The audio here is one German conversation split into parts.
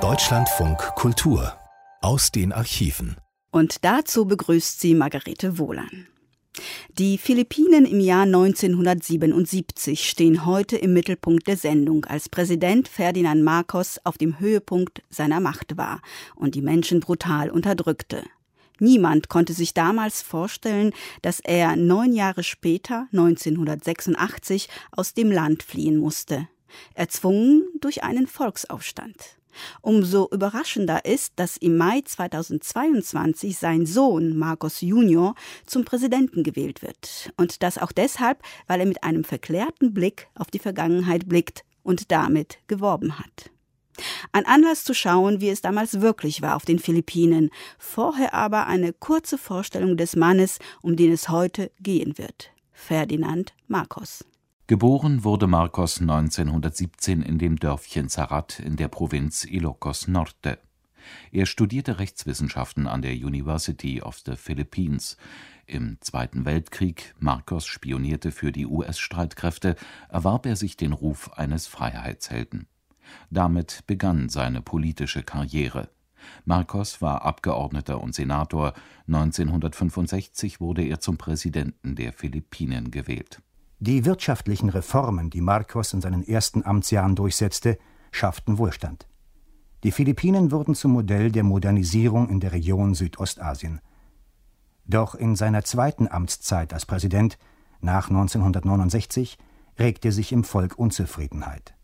Deutschlandfunk Kultur aus den Archiven. Und dazu begrüßt sie Margarete Wohlan. Die Philippinen im Jahr 1977 stehen heute im Mittelpunkt der Sendung, als Präsident Ferdinand Marcos auf dem Höhepunkt seiner Macht war und die Menschen brutal unterdrückte. Niemand konnte sich damals vorstellen, dass er neun Jahre später, 1986, aus dem Land fliehen musste, erzwungen durch einen Volksaufstand. Umso überraschender ist, dass im Mai 2022 sein Sohn Marcos Junior zum Präsidenten gewählt wird. Und das auch deshalb, weil er mit einem verklärten Blick auf die Vergangenheit blickt und damit geworben hat. Ein Anlass zu schauen, wie es damals wirklich war auf den Philippinen. Vorher aber eine kurze Vorstellung des Mannes, um den es heute gehen wird. Ferdinand Marcos. Geboren wurde Marcos 1917 in dem Dörfchen Zarat in der Provinz Ilocos Norte. Er studierte Rechtswissenschaften an der University of the Philippines. Im Zweiten Weltkrieg Marcos spionierte für die US-Streitkräfte, erwarb er sich den Ruf eines Freiheitshelden. Damit begann seine politische Karriere. Marcos war Abgeordneter und Senator. 1965 wurde er zum Präsidenten der Philippinen gewählt die wirtschaftlichen Reformen, die Marcos in seinen ersten Amtsjahren durchsetzte, schafften Wohlstand. Die Philippinen wurden zum Modell der Modernisierung in der Region Südostasien. Doch in seiner zweiten Amtszeit als Präsident nach 1969 regte sich im Volk Unzufriedenheit.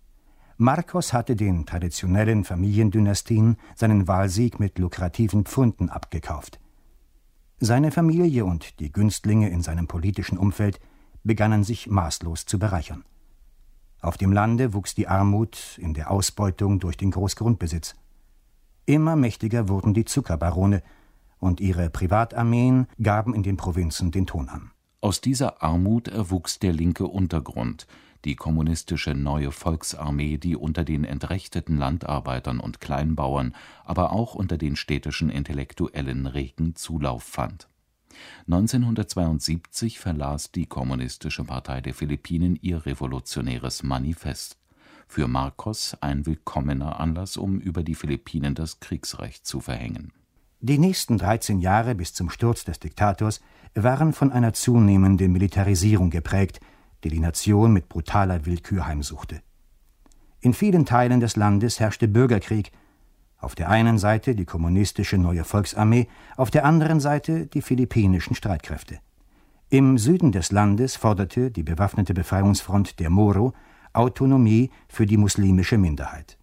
Marcos hatte den traditionellen Familiendynastien seinen Wahlsieg mit lukrativen Pfunden abgekauft. Seine Familie und die Günstlinge in seinem politischen Umfeld begannen sich maßlos zu bereichern. Auf dem Lande wuchs die Armut in der Ausbeutung durch den Großgrundbesitz. Immer mächtiger wurden die Zuckerbarone, und ihre Privatarmeen gaben in den Provinzen den Ton an. Aus dieser Armut erwuchs der linke Untergrund, die kommunistische Neue Volksarmee, die unter den entrechteten Landarbeitern und Kleinbauern, aber auch unter den städtischen Intellektuellen regen Zulauf fand 1972 verlas die Kommunistische Partei der Philippinen ihr Revolutionäres Manifest. Für Marcos ein willkommener Anlass, um über die Philippinen das Kriegsrecht zu verhängen. Die nächsten 13 Jahre bis zum Sturz des Diktators waren von einer zunehmenden Militarisierung geprägt, die die Nation mit brutaler Willkür heimsuchte. In vielen Teilen des Landes herrschte Bürgerkrieg auf der einen Seite die kommunistische Neue Volksarmee, auf der anderen Seite die philippinischen Streitkräfte. Im Süden des Landes forderte die bewaffnete Befreiungsfront der Moro Autonomie für die muslimische Minderheit.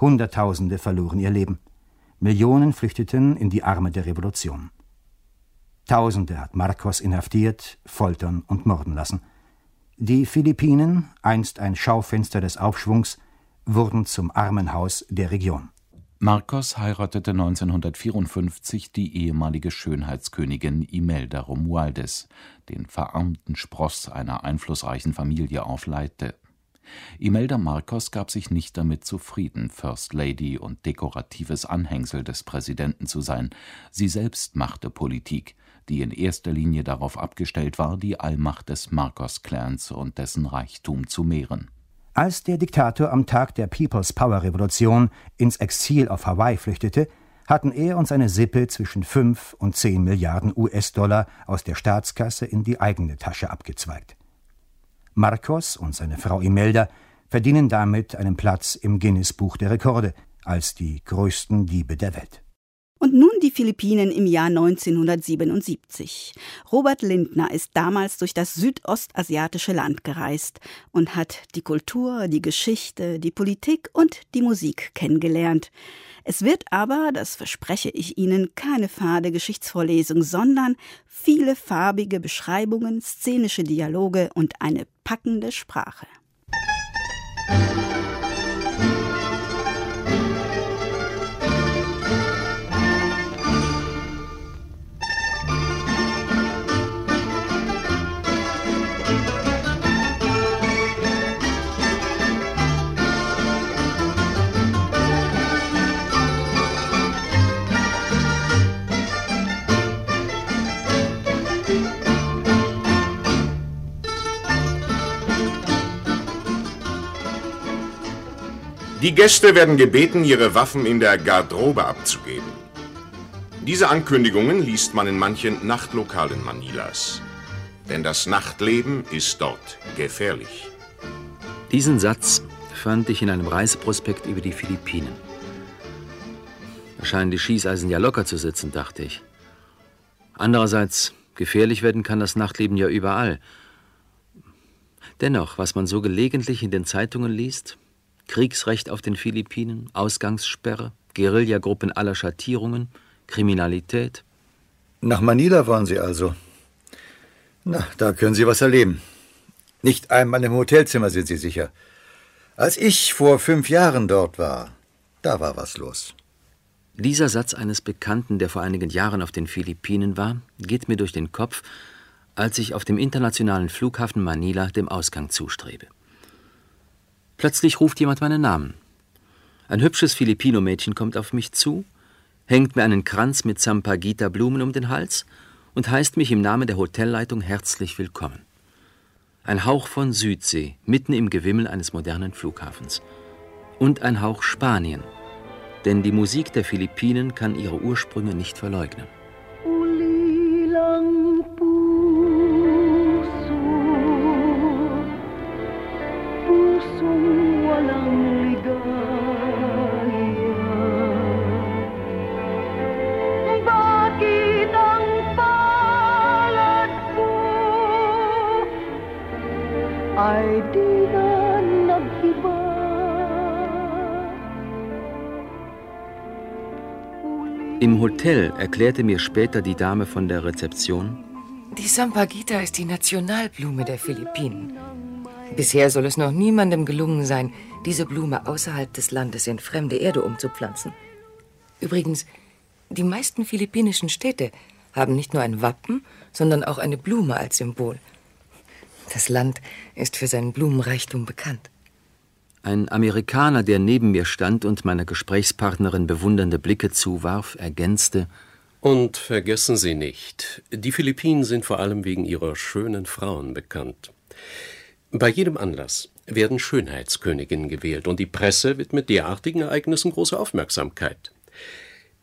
Hunderttausende verloren ihr Leben. Millionen flüchteten in die Arme der Revolution. Tausende hat Marcos inhaftiert, foltern und morden lassen. Die Philippinen, einst ein Schaufenster des Aufschwungs, wurden zum Armenhaus der Region. Marcos heiratete 1954 die ehemalige Schönheitskönigin Imelda Romualdez, den verarmten Spross einer einflussreichen Familie auf Leyte. Imelda Marcos gab sich nicht damit zufrieden, First Lady und dekoratives Anhängsel des Präsidenten zu sein. Sie selbst machte Politik, die in erster Linie darauf abgestellt war, die Allmacht des Marcos-Clans und dessen Reichtum zu mehren als der Diktator am Tag der People's Power Revolution ins Exil auf Hawaii flüchtete, hatten er und seine Sippe zwischen 5 und 10 Milliarden US-Dollar aus der Staatskasse in die eigene Tasche abgezweigt. Marcos und seine Frau Imelda verdienen damit einen Platz im Guinness-Buch der Rekorde als die größten Diebe der Welt. Und nun die Philippinen im Jahr 1977. Robert Lindner ist damals durch das südostasiatische Land gereist und hat die Kultur, die Geschichte, die Politik und die Musik kennengelernt. Es wird aber, das verspreche ich Ihnen, keine fade Geschichtsvorlesung, sondern viele farbige Beschreibungen, szenische Dialoge und eine packende Sprache. Die Gäste werden gebeten, ihre Waffen in der Garderobe abzugeben. Diese Ankündigungen liest man in manchen Nachtlokalen Manilas. Denn das Nachtleben ist dort gefährlich. Diesen Satz fand ich in einem Reiseprospekt über die Philippinen. Da scheinen die Schießeisen ja locker zu sitzen, dachte ich. Andererseits, gefährlich werden kann das Nachtleben ja überall. Dennoch, was man so gelegentlich in den Zeitungen liest, Kriegsrecht auf den Philippinen, Ausgangssperre, Guerillagruppen aller Schattierungen, Kriminalität. Nach Manila wollen Sie also? Na, da können Sie was erleben. Nicht einmal im Hotelzimmer sind Sie sicher. Als ich vor fünf Jahren dort war, da war was los. Dieser Satz eines Bekannten, der vor einigen Jahren auf den Philippinen war, geht mir durch den Kopf, als ich auf dem internationalen Flughafen Manila dem Ausgang zustrebe. Plötzlich ruft jemand meinen Namen. Ein hübsches Filipino-Mädchen kommt auf mich zu, hängt mir einen Kranz mit Sampagita-Blumen um den Hals und heißt mich im Namen der Hotelleitung herzlich willkommen. Ein Hauch von Südsee, mitten im Gewimmel eines modernen Flughafens. Und ein Hauch Spanien, denn die Musik der Philippinen kann ihre Ursprünge nicht verleugnen. Im Hotel erklärte mir später die Dame von der Rezeption, die Sampagita ist die Nationalblume der Philippinen. Bisher soll es noch niemandem gelungen sein, diese Blume außerhalb des Landes in fremde Erde umzupflanzen. Übrigens, die meisten philippinischen Städte haben nicht nur ein Wappen, sondern auch eine Blume als Symbol. Das Land ist für seinen Blumenreichtum bekannt. Ein Amerikaner, der neben mir stand und meiner Gesprächspartnerin bewundernde Blicke zuwarf, ergänzte Und vergessen Sie nicht, die Philippinen sind vor allem wegen ihrer schönen Frauen bekannt. Bei jedem Anlass werden Schönheitsköniginnen gewählt und die Presse widmet derartigen Ereignissen große Aufmerksamkeit.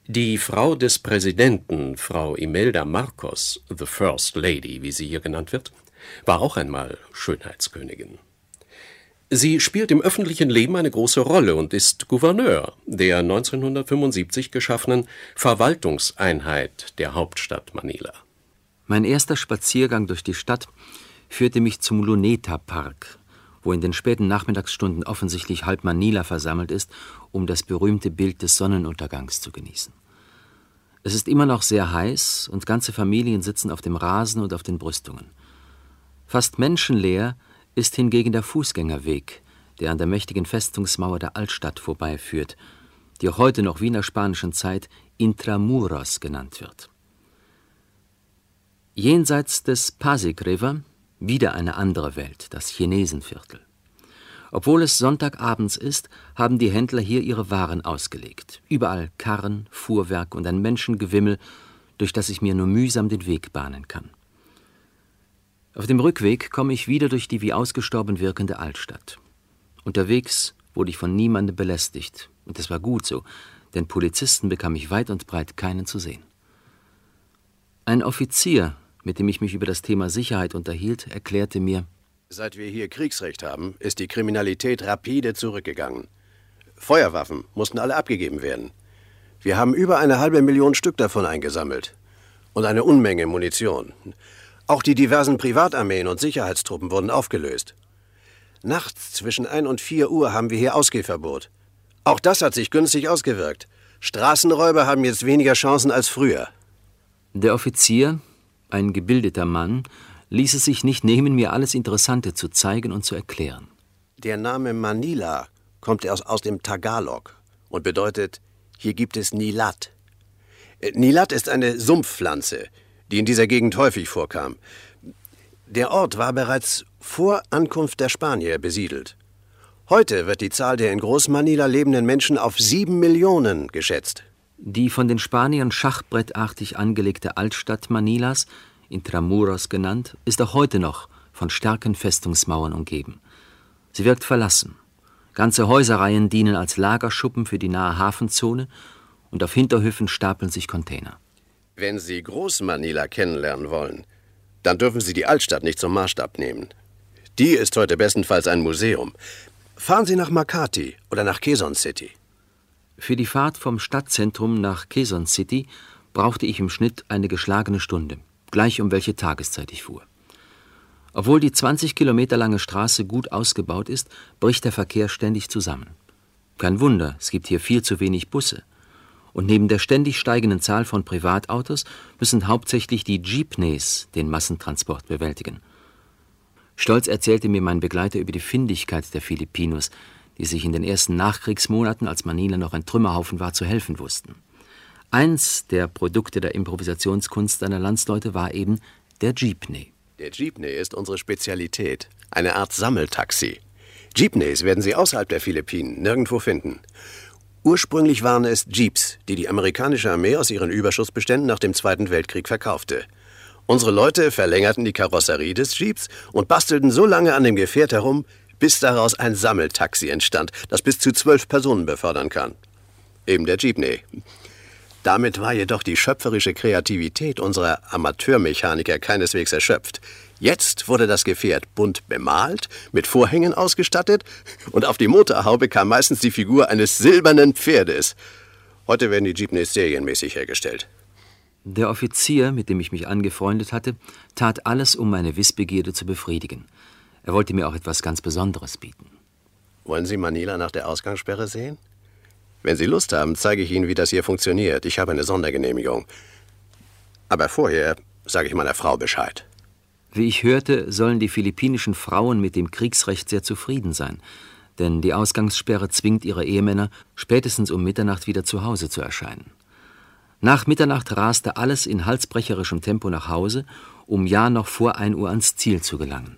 Die Frau des Präsidenten, Frau Imelda Marcos, the First Lady, wie sie hier genannt wird, war auch einmal Schönheitskönigin. Sie spielt im öffentlichen Leben eine große Rolle und ist Gouverneur der 1975 geschaffenen Verwaltungseinheit der Hauptstadt Manila. Mein erster Spaziergang durch die Stadt führte mich zum Luneta Park, wo in den späten Nachmittagsstunden offensichtlich halb Manila versammelt ist, um das berühmte Bild des Sonnenuntergangs zu genießen. Es ist immer noch sehr heiß und ganze Familien sitzen auf dem Rasen und auf den Brüstungen. Fast menschenleer ist hingegen der Fußgängerweg, der an der mächtigen Festungsmauer der Altstadt vorbeiführt, die heute noch wie in der spanischen Zeit Intramuros genannt wird. Jenseits des Pasig River wieder eine andere Welt, das Chinesenviertel. Obwohl es Sonntagabends ist, haben die Händler hier ihre Waren ausgelegt. Überall Karren, Fuhrwerk und ein Menschengewimmel, durch das ich mir nur mühsam den Weg bahnen kann. Auf dem Rückweg komme ich wieder durch die wie ausgestorben wirkende Altstadt. Unterwegs wurde ich von niemandem belästigt, und es war gut so, denn Polizisten bekam ich weit und breit keinen zu sehen. Ein Offizier, mit dem ich mich über das Thema Sicherheit unterhielt, erklärte mir, Seit wir hier Kriegsrecht haben, ist die Kriminalität rapide zurückgegangen. Feuerwaffen mussten alle abgegeben werden. Wir haben über eine halbe Million Stück davon eingesammelt. Und eine Unmenge Munition. Auch die diversen Privatarmeen und Sicherheitstruppen wurden aufgelöst. Nachts zwischen 1 und 4 Uhr haben wir hier Ausgehverbot. Auch das hat sich günstig ausgewirkt. Straßenräuber haben jetzt weniger Chancen als früher. Der Offizier, ein gebildeter Mann, ließ es sich nicht nehmen, mir alles Interessante zu zeigen und zu erklären. Der Name Manila kommt aus, aus dem Tagalog und bedeutet, hier gibt es Nilat. Äh, Nilat ist eine Sumpfpflanze, die in dieser Gegend häufig vorkam. Der Ort war bereits vor Ankunft der Spanier besiedelt. Heute wird die Zahl der in Großmanila lebenden Menschen auf sieben Millionen geschätzt. Die von den Spaniern schachbrettartig angelegte Altstadt Manilas, Intramuros genannt, ist auch heute noch von starken Festungsmauern umgeben. Sie wirkt verlassen. Ganze Häuserreihen dienen als Lagerschuppen für die nahe Hafenzone und auf Hinterhöfen stapeln sich Container. Wenn Sie Groß-Manila kennenlernen wollen, dann dürfen Sie die Altstadt nicht zum Maßstab nehmen. Die ist heute bestenfalls ein Museum. Fahren Sie nach Makati oder nach Quezon City. Für die Fahrt vom Stadtzentrum nach Quezon City brauchte ich im Schnitt eine geschlagene Stunde, gleich um welche Tageszeit ich fuhr. Obwohl die 20 Kilometer lange Straße gut ausgebaut ist, bricht der Verkehr ständig zusammen. Kein Wunder, es gibt hier viel zu wenig Busse. Und neben der ständig steigenden Zahl von Privatautos müssen hauptsächlich die Jeepneys den Massentransport bewältigen. Stolz erzählte mir mein Begleiter über die Findigkeit der Filipinos, die sich in den ersten Nachkriegsmonaten, als Manila noch ein Trümmerhaufen war, zu helfen wussten. Eins der Produkte der Improvisationskunst seiner Landsleute war eben der Jeepney. Der Jeepney ist unsere Spezialität, eine Art Sammeltaxi. Jeepneys werden Sie außerhalb der Philippinen nirgendwo finden. Ursprünglich waren es Jeeps, die die amerikanische Armee aus ihren Überschussbeständen nach dem Zweiten Weltkrieg verkaufte. Unsere Leute verlängerten die Karosserie des Jeeps und bastelten so lange an dem Gefährt herum, bis daraus ein Sammeltaxi entstand, das bis zu zwölf Personen befördern kann. Eben der Jeepney. Damit war jedoch die schöpferische Kreativität unserer Amateurmechaniker keineswegs erschöpft. Jetzt wurde das Gefährt bunt bemalt, mit Vorhängen ausgestattet und auf die Motorhaube kam meistens die Figur eines silbernen Pferdes. Heute werden die Jeepneys serienmäßig hergestellt. Der Offizier, mit dem ich mich angefreundet hatte, tat alles, um meine Wissbegierde zu befriedigen. Er wollte mir auch etwas ganz Besonderes bieten. Wollen Sie Manila nach der Ausgangssperre sehen? Wenn Sie Lust haben, zeige ich Ihnen, wie das hier funktioniert. Ich habe eine Sondergenehmigung. Aber vorher sage ich meiner Frau Bescheid. Wie ich hörte, sollen die philippinischen Frauen mit dem Kriegsrecht sehr zufrieden sein, denn die Ausgangssperre zwingt ihre Ehemänner, spätestens um Mitternacht wieder zu Hause zu erscheinen. Nach Mitternacht raste alles in halsbrecherischem Tempo nach Hause, um ja noch vor ein Uhr ans Ziel zu gelangen.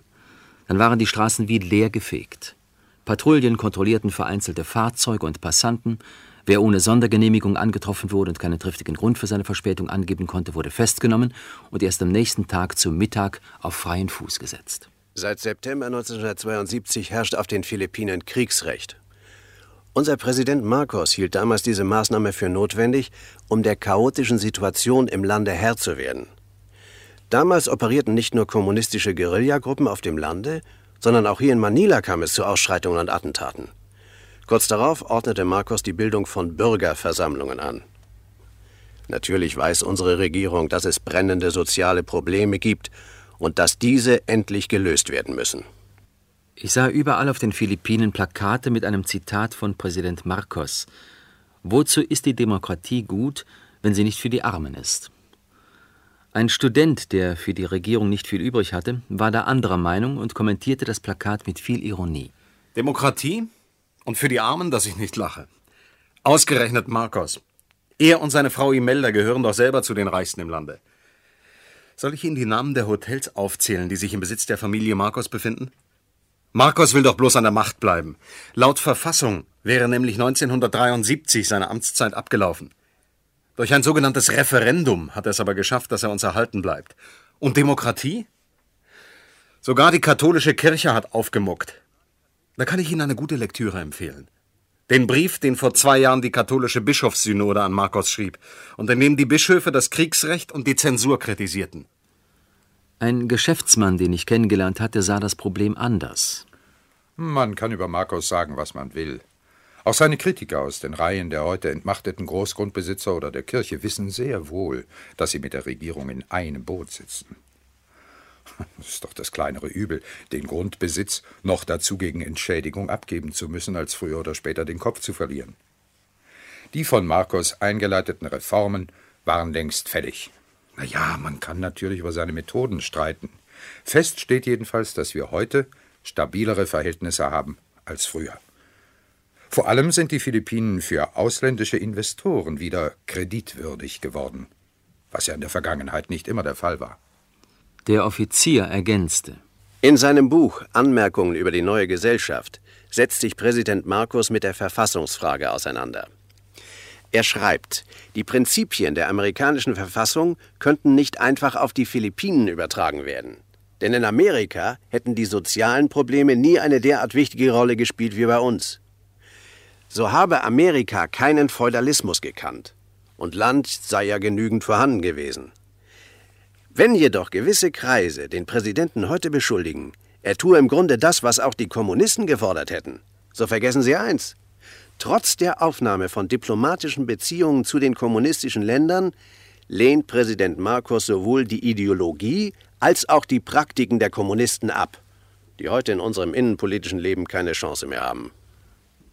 Dann waren die Straßen wie leer gefegt. Patrouillen kontrollierten vereinzelte Fahrzeuge und Passanten. Wer ohne Sondergenehmigung angetroffen wurde und keinen triftigen Grund für seine Verspätung angeben konnte, wurde festgenommen und erst am nächsten Tag zum Mittag auf freien Fuß gesetzt. Seit September 1972 herrscht auf den Philippinen Kriegsrecht. Unser Präsident Marcos hielt damals diese Maßnahme für notwendig, um der chaotischen Situation im Lande Herr zu werden. Damals operierten nicht nur kommunistische Guerillagruppen auf dem Lande, sondern auch hier in Manila kam es zu Ausschreitungen und Attentaten. Kurz darauf ordnete Marcos die Bildung von Bürgerversammlungen an. Natürlich weiß unsere Regierung, dass es brennende soziale Probleme gibt und dass diese endlich gelöst werden müssen. Ich sah überall auf den Philippinen Plakate mit einem Zitat von Präsident Marcos. Wozu ist die Demokratie gut, wenn sie nicht für die Armen ist? Ein Student, der für die Regierung nicht viel übrig hatte, war da anderer Meinung und kommentierte das Plakat mit viel Ironie. Demokratie? Und für die Armen, dass ich nicht lache. Ausgerechnet Marcos. Er und seine Frau Imelda gehören doch selber zu den Reichsten im Lande. Soll ich Ihnen die Namen der Hotels aufzählen, die sich im Besitz der Familie Marcos befinden? Marcos will doch bloß an der Macht bleiben. Laut Verfassung wäre nämlich 1973 seine Amtszeit abgelaufen. Durch ein sogenanntes Referendum hat er es aber geschafft, dass er uns erhalten bleibt. Und Demokratie? Sogar die katholische Kirche hat aufgemuckt. Da kann ich Ihnen eine gute Lektüre empfehlen. Den Brief, den vor zwei Jahren die katholische Bischofssynode an Marcos schrieb und in dem die Bischöfe das Kriegsrecht und die Zensur kritisierten. Ein Geschäftsmann, den ich kennengelernt hatte, sah das Problem anders. Man kann über Marcos sagen, was man will. Auch seine Kritiker aus den Reihen der heute entmachteten Großgrundbesitzer oder der Kirche wissen sehr wohl, dass sie mit der Regierung in einem Boot sitzen. Das ist doch das kleinere Übel, den Grundbesitz noch dazu gegen Entschädigung abgeben zu müssen, als früher oder später den Kopf zu verlieren. Die von Marcos eingeleiteten Reformen waren längst fällig. Na ja, man kann natürlich über seine Methoden streiten. Fest steht jedenfalls, dass wir heute stabilere Verhältnisse haben als früher. Vor allem sind die Philippinen für ausländische Investoren wieder kreditwürdig geworden, was ja in der Vergangenheit nicht immer der Fall war. Der Offizier ergänzte. In seinem Buch Anmerkungen über die neue Gesellschaft setzt sich Präsident Marcos mit der Verfassungsfrage auseinander. Er schreibt, die Prinzipien der amerikanischen Verfassung könnten nicht einfach auf die Philippinen übertragen werden. Denn in Amerika hätten die sozialen Probleme nie eine derart wichtige Rolle gespielt wie bei uns. so habe Amerika keinen Feudalismus gekannt und Land sei ja genügend vorhanden gewesen. Wenn jedoch gewisse Kreise den Präsidenten heute beschuldigen, er tue im Grunde das, was auch die Kommunisten gefordert hätten, so vergessen Sie eins. Trotz der Aufnahme von diplomatischen Beziehungen zu den kommunistischen Ländern lehnt Präsident Marcos sowohl die Ideologie als auch die Praktiken der Kommunisten ab, die heute in unserem innenpolitischen Leben keine Chance mehr haben.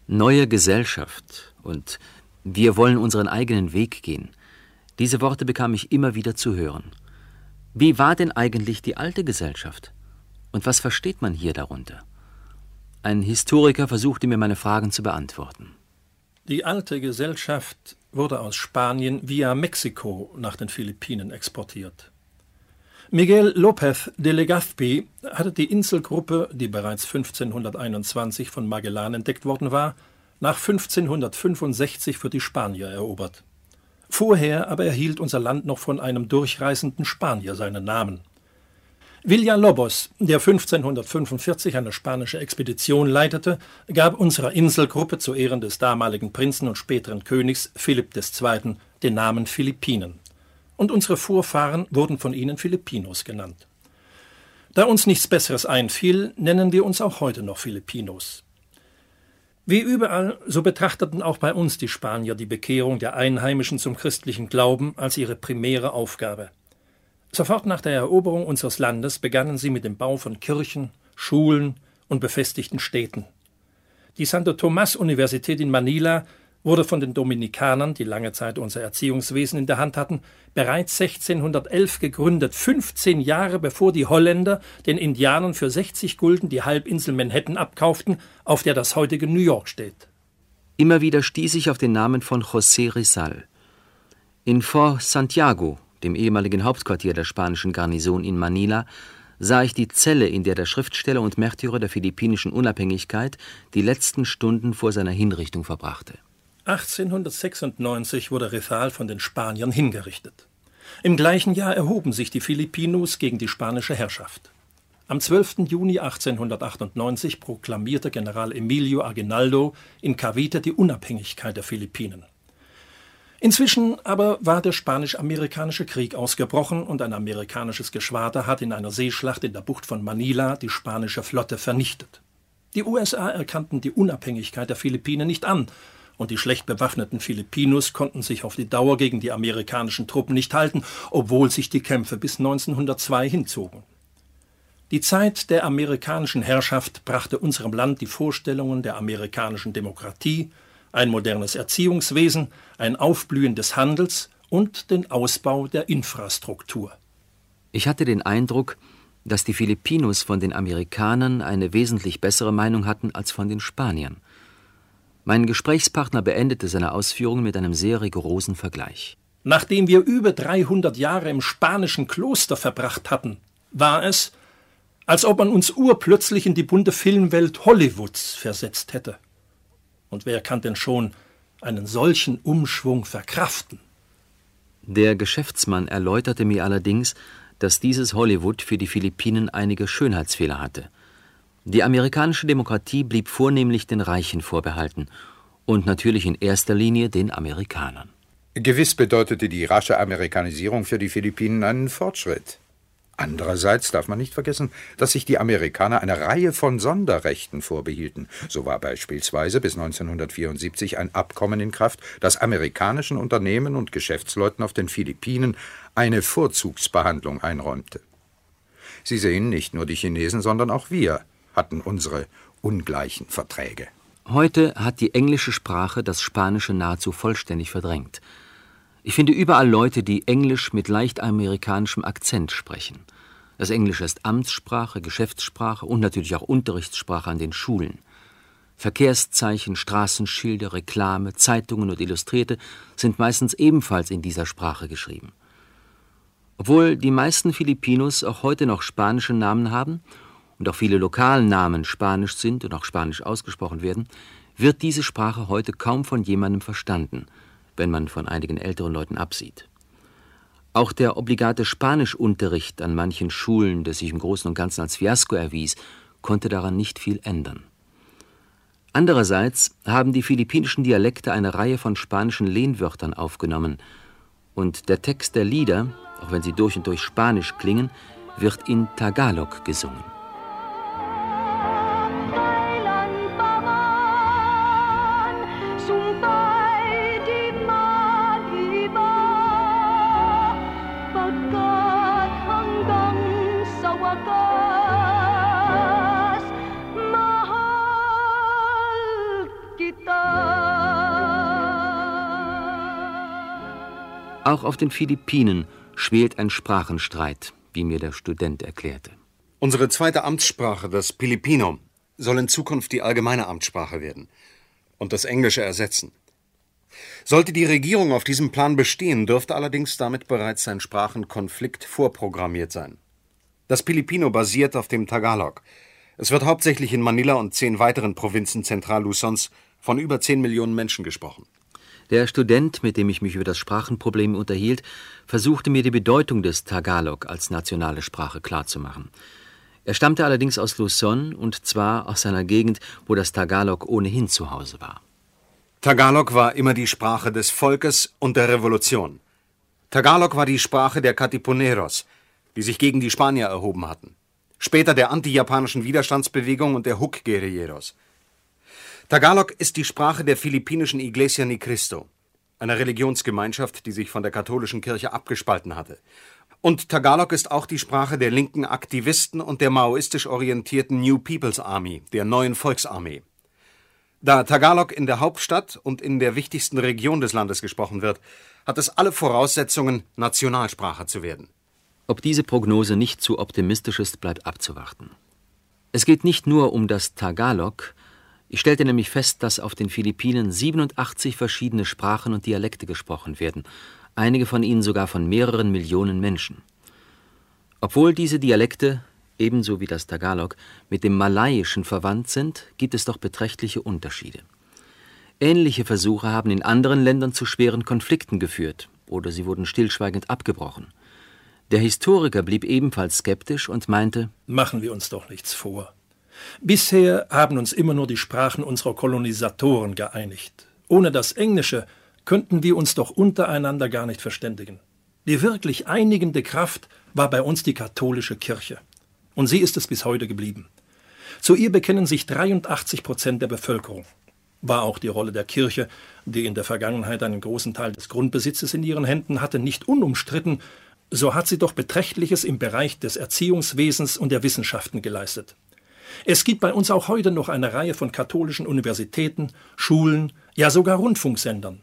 Neue Gesellschaft und wir wollen unseren eigenen Weg gehen. Diese Worte bekam ich immer wieder zu hören. Wie war denn eigentlich die alte Gesellschaft? Und was versteht man hier darunter? Ein Historiker versuchte mir meine Fragen zu beantworten. Die alte Gesellschaft wurde aus Spanien via Mexiko nach den Philippinen exportiert. Miguel López de Legazpi hatte die Inselgruppe, die bereits 1521 von Magellan entdeckt worden war, nach 1565 für die Spanier erobert. Vorher aber erhielt unser Land noch von einem durchreisenden Spanier seinen Namen. Villalobos, der 1545 eine spanische Expedition leitete, gab unserer Inselgruppe zu Ehren des damaligen Prinzen und späteren Königs Philipp II. den Namen Philippinen. Und unsere Vorfahren wurden von ihnen Filipinos genannt. Da uns nichts Besseres einfiel, nennen wir uns auch heute noch Filipinos. Wie überall, so betrachteten auch bei uns die Spanier die Bekehrung der Einheimischen zum christlichen Glauben als ihre primäre Aufgabe. Sofort nach der Eroberung unseres Landes begannen sie mit dem Bau von Kirchen, Schulen und befestigten Städten. Die Santo Tomas Universität in Manila wurde von den Dominikanern, die lange Zeit unser Erziehungswesen in der Hand hatten, bereits 1611 gegründet, 15 Jahre bevor die Holländer den Indianern für 60 Gulden die Halbinsel Manhattan abkauften, auf der das heutige New York steht. Immer wieder stieß ich auf den Namen von José Rizal. In Fort Santiago, dem ehemaligen Hauptquartier der spanischen Garnison in Manila, sah ich die Zelle, in der der Schriftsteller und Märtyrer der philippinischen Unabhängigkeit die letzten Stunden vor seiner Hinrichtung verbrachte. 1896 wurde Rizal von den Spaniern hingerichtet. Im gleichen Jahr erhoben sich die Filipinos gegen die spanische Herrschaft. Am 12. Juni 1898 proklamierte General Emilio Aguinaldo in Cavite die Unabhängigkeit der Philippinen. Inzwischen aber war der Spanisch-Amerikanische Krieg ausgebrochen und ein amerikanisches Geschwader hat in einer Seeschlacht in der Bucht von Manila die spanische Flotte vernichtet. Die USA erkannten die Unabhängigkeit der Philippinen nicht an und die schlecht bewaffneten Filipinos konnten sich auf die Dauer gegen die amerikanischen Truppen nicht halten, obwohl sich die Kämpfe bis 1902 hinzogen. Die Zeit der amerikanischen Herrschaft brachte unserem Land die Vorstellungen der amerikanischen Demokratie, ein modernes Erziehungswesen, ein Aufblühen des Handels und den Ausbau der Infrastruktur. Ich hatte den Eindruck, dass die Filipinos von den Amerikanern eine wesentlich bessere Meinung hatten als von den Spaniern. Mein Gesprächspartner beendete seine Ausführungen mit einem sehr rigorosen Vergleich. Nachdem wir über 300 Jahre im spanischen Kloster verbracht hatten, war es, als ob man uns urplötzlich in die bunte Filmwelt Hollywoods versetzt hätte. Und wer kann denn schon einen solchen Umschwung verkraften? Der Geschäftsmann erläuterte mir allerdings, dass dieses Hollywood für die Philippinen einige Schönheitsfehler hatte. Die amerikanische Demokratie blieb vornehmlich den Reichen vorbehalten und natürlich in erster Linie den Amerikanern. Gewiss bedeutete die rasche Amerikanisierung für die Philippinen einen Fortschritt. Andererseits darf man nicht vergessen, dass sich die Amerikaner eine Reihe von Sonderrechten vorbehielten. So war beispielsweise bis 1974 ein Abkommen in Kraft, das amerikanischen Unternehmen und Geschäftsleuten auf den Philippinen eine Vorzugsbehandlung einräumte. Sie sehen, nicht nur die Chinesen, sondern auch wir hatten unsere ungleichen Verträge. Heute hat die englische Sprache das Spanische nahezu vollständig verdrängt. Ich finde überall Leute, die Englisch mit leicht amerikanischem Akzent sprechen. Das Englische ist Amtssprache, Geschäftssprache und natürlich auch Unterrichtssprache an den Schulen. Verkehrszeichen, Straßenschilder, Reklame, Zeitungen und Illustrierte sind meistens ebenfalls in dieser Sprache geschrieben. Obwohl die meisten Filipinos auch heute noch spanische Namen haben und auch viele Lokalnamen spanisch sind und auch spanisch ausgesprochen werden, wird diese Sprache heute kaum von jemandem verstanden, wenn man von einigen älteren Leuten absieht. Auch der obligate Spanischunterricht an manchen Schulen, der sich im Großen und Ganzen als Fiasko erwies, konnte daran nicht viel ändern. Andererseits haben die philippinischen Dialekte eine Reihe von spanischen Lehnwörtern aufgenommen, und der Text der Lieder, auch wenn sie durch und durch spanisch klingen, wird in Tagalog gesungen. Auch auf den Philippinen schwelt ein Sprachenstreit, wie mir der Student erklärte. Unsere zweite Amtssprache, das Filipino, soll in Zukunft die allgemeine Amtssprache werden und das Englische ersetzen. Sollte die Regierung auf diesem Plan bestehen, dürfte allerdings damit bereits ein Sprachenkonflikt vorprogrammiert sein. Das Filipino basiert auf dem Tagalog. Es wird hauptsächlich in Manila und zehn weiteren Provinzen Zentral-Luzons von über zehn Millionen Menschen gesprochen. Der Student, mit dem ich mich über das Sprachenproblem unterhielt, versuchte mir die Bedeutung des Tagalog als nationale Sprache klarzumachen. Er stammte allerdings aus Luzon und zwar aus einer Gegend, wo das Tagalog ohnehin zu Hause war. Tagalog war immer die Sprache des Volkes und der Revolution. Tagalog war die Sprache der Katipuneros, die sich gegen die Spanier erhoben hatten. Später der antijapanischen Widerstandsbewegung und der Hook-Guerilleros. Tagalog ist die Sprache der philippinischen Iglesia Ni Cristo, einer Religionsgemeinschaft, die sich von der katholischen Kirche abgespalten hatte. Und Tagalog ist auch die Sprache der linken Aktivisten und der maoistisch orientierten New People's Army, der neuen Volksarmee. Da Tagalog in der Hauptstadt und in der wichtigsten Region des Landes gesprochen wird, hat es alle Voraussetzungen, Nationalsprache zu werden. Ob diese Prognose nicht zu optimistisch ist, bleibt abzuwarten. Es geht nicht nur um das Tagalog, ich stellte nämlich fest, dass auf den Philippinen 87 verschiedene Sprachen und Dialekte gesprochen werden, einige von ihnen sogar von mehreren Millionen Menschen. Obwohl diese Dialekte, ebenso wie das Tagalog, mit dem Malayischen verwandt sind, gibt es doch beträchtliche Unterschiede. Ähnliche Versuche haben in anderen Ländern zu schweren Konflikten geführt oder sie wurden stillschweigend abgebrochen. Der Historiker blieb ebenfalls skeptisch und meinte: Machen wir uns doch nichts vor. Bisher haben uns immer nur die Sprachen unserer Kolonisatoren geeinigt. Ohne das Englische könnten wir uns doch untereinander gar nicht verständigen. Die wirklich einigende Kraft war bei uns die katholische Kirche. Und sie ist es bis heute geblieben. Zu ihr bekennen sich 83 Prozent der Bevölkerung. War auch die Rolle der Kirche, die in der Vergangenheit einen großen Teil des Grundbesitzes in ihren Händen hatte, nicht unumstritten, so hat sie doch Beträchtliches im Bereich des Erziehungswesens und der Wissenschaften geleistet. Es gibt bei uns auch heute noch eine Reihe von katholischen Universitäten, Schulen, ja sogar Rundfunksendern.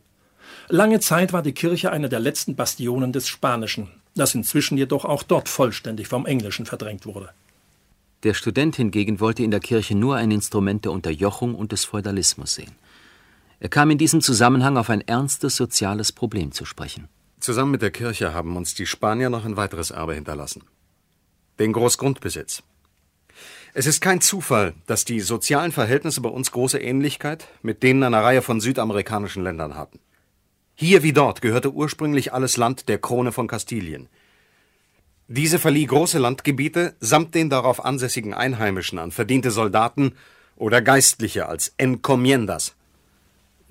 Lange Zeit war die Kirche eine der letzten Bastionen des Spanischen, das inzwischen jedoch auch dort vollständig vom Englischen verdrängt wurde. Der Student hingegen wollte in der Kirche nur ein Instrument der Unterjochung und des Feudalismus sehen. Er kam in diesem Zusammenhang auf ein ernstes soziales Problem zu sprechen. Zusammen mit der Kirche haben uns die Spanier noch ein weiteres Erbe hinterlassen. Den Großgrundbesitz. Es ist kein Zufall, dass die sozialen Verhältnisse bei uns große Ähnlichkeit mit denen einer Reihe von südamerikanischen Ländern hatten. Hier wie dort gehörte ursprünglich alles Land der Krone von Kastilien. Diese verlieh große Landgebiete samt den darauf ansässigen Einheimischen an verdiente Soldaten oder Geistliche als Encomiendas.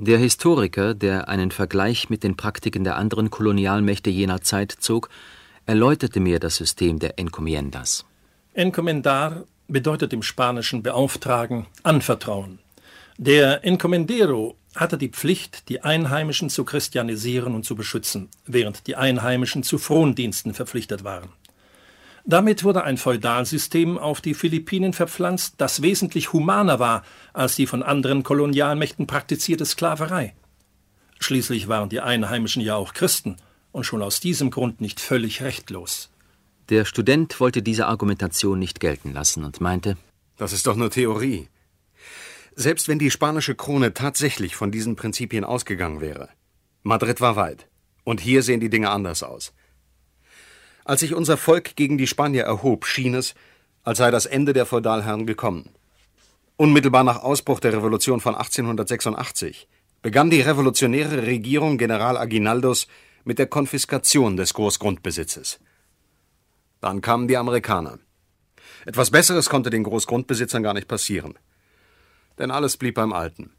Der Historiker, der einen Vergleich mit den Praktiken der anderen Kolonialmächte jener Zeit zog, erläuterte mir das System der Encomiendas. Encomendar bedeutet im Spanischen beauftragen, anvertrauen. Der Encomendero hatte die Pflicht, die Einheimischen zu christianisieren und zu beschützen, während die Einheimischen zu Frondiensten verpflichtet waren. Damit wurde ein Feudalsystem auf die Philippinen verpflanzt, das wesentlich humaner war als die von anderen Kolonialmächten praktizierte Sklaverei. Schließlich waren die Einheimischen ja auch Christen und schon aus diesem Grund nicht völlig rechtlos. Der Student wollte diese Argumentation nicht gelten lassen und meinte, das ist doch nur Theorie. Selbst wenn die spanische Krone tatsächlich von diesen Prinzipien ausgegangen wäre. Madrid war weit. Und hier sehen die Dinge anders aus. Als sich unser Volk gegen die Spanier erhob, schien es, als sei das Ende der Feudalherren gekommen. Unmittelbar nach Ausbruch der Revolution von 1886 begann die revolutionäre Regierung General Aguinaldos mit der Konfiskation des Großgrundbesitzes. Dann kamen die Amerikaner. Etwas Besseres konnte den Großgrundbesitzern gar nicht passieren. denn alles blieb beim Alten.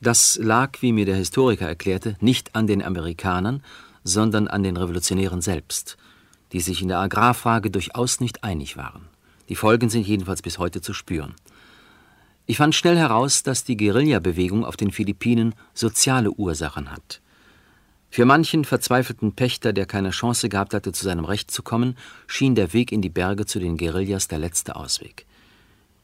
Das lag, wie mir der Historiker erklärte, nicht an den Amerikanern, sondern an den Revolutionären selbst, die sich in der Agrarfrage durchaus nicht einig waren. Die Folgen sind jedenfalls bis heute zu spüren. Ich fand schnell heraus, dass die Guerillabewegung auf den Philippinen soziale Ursachen hat. Für manchen verzweifelten Pächter, der keine Chance gehabt hatte, zu seinem Recht zu kommen, schien der Weg in die Berge zu den Guerillas der letzte Ausweg.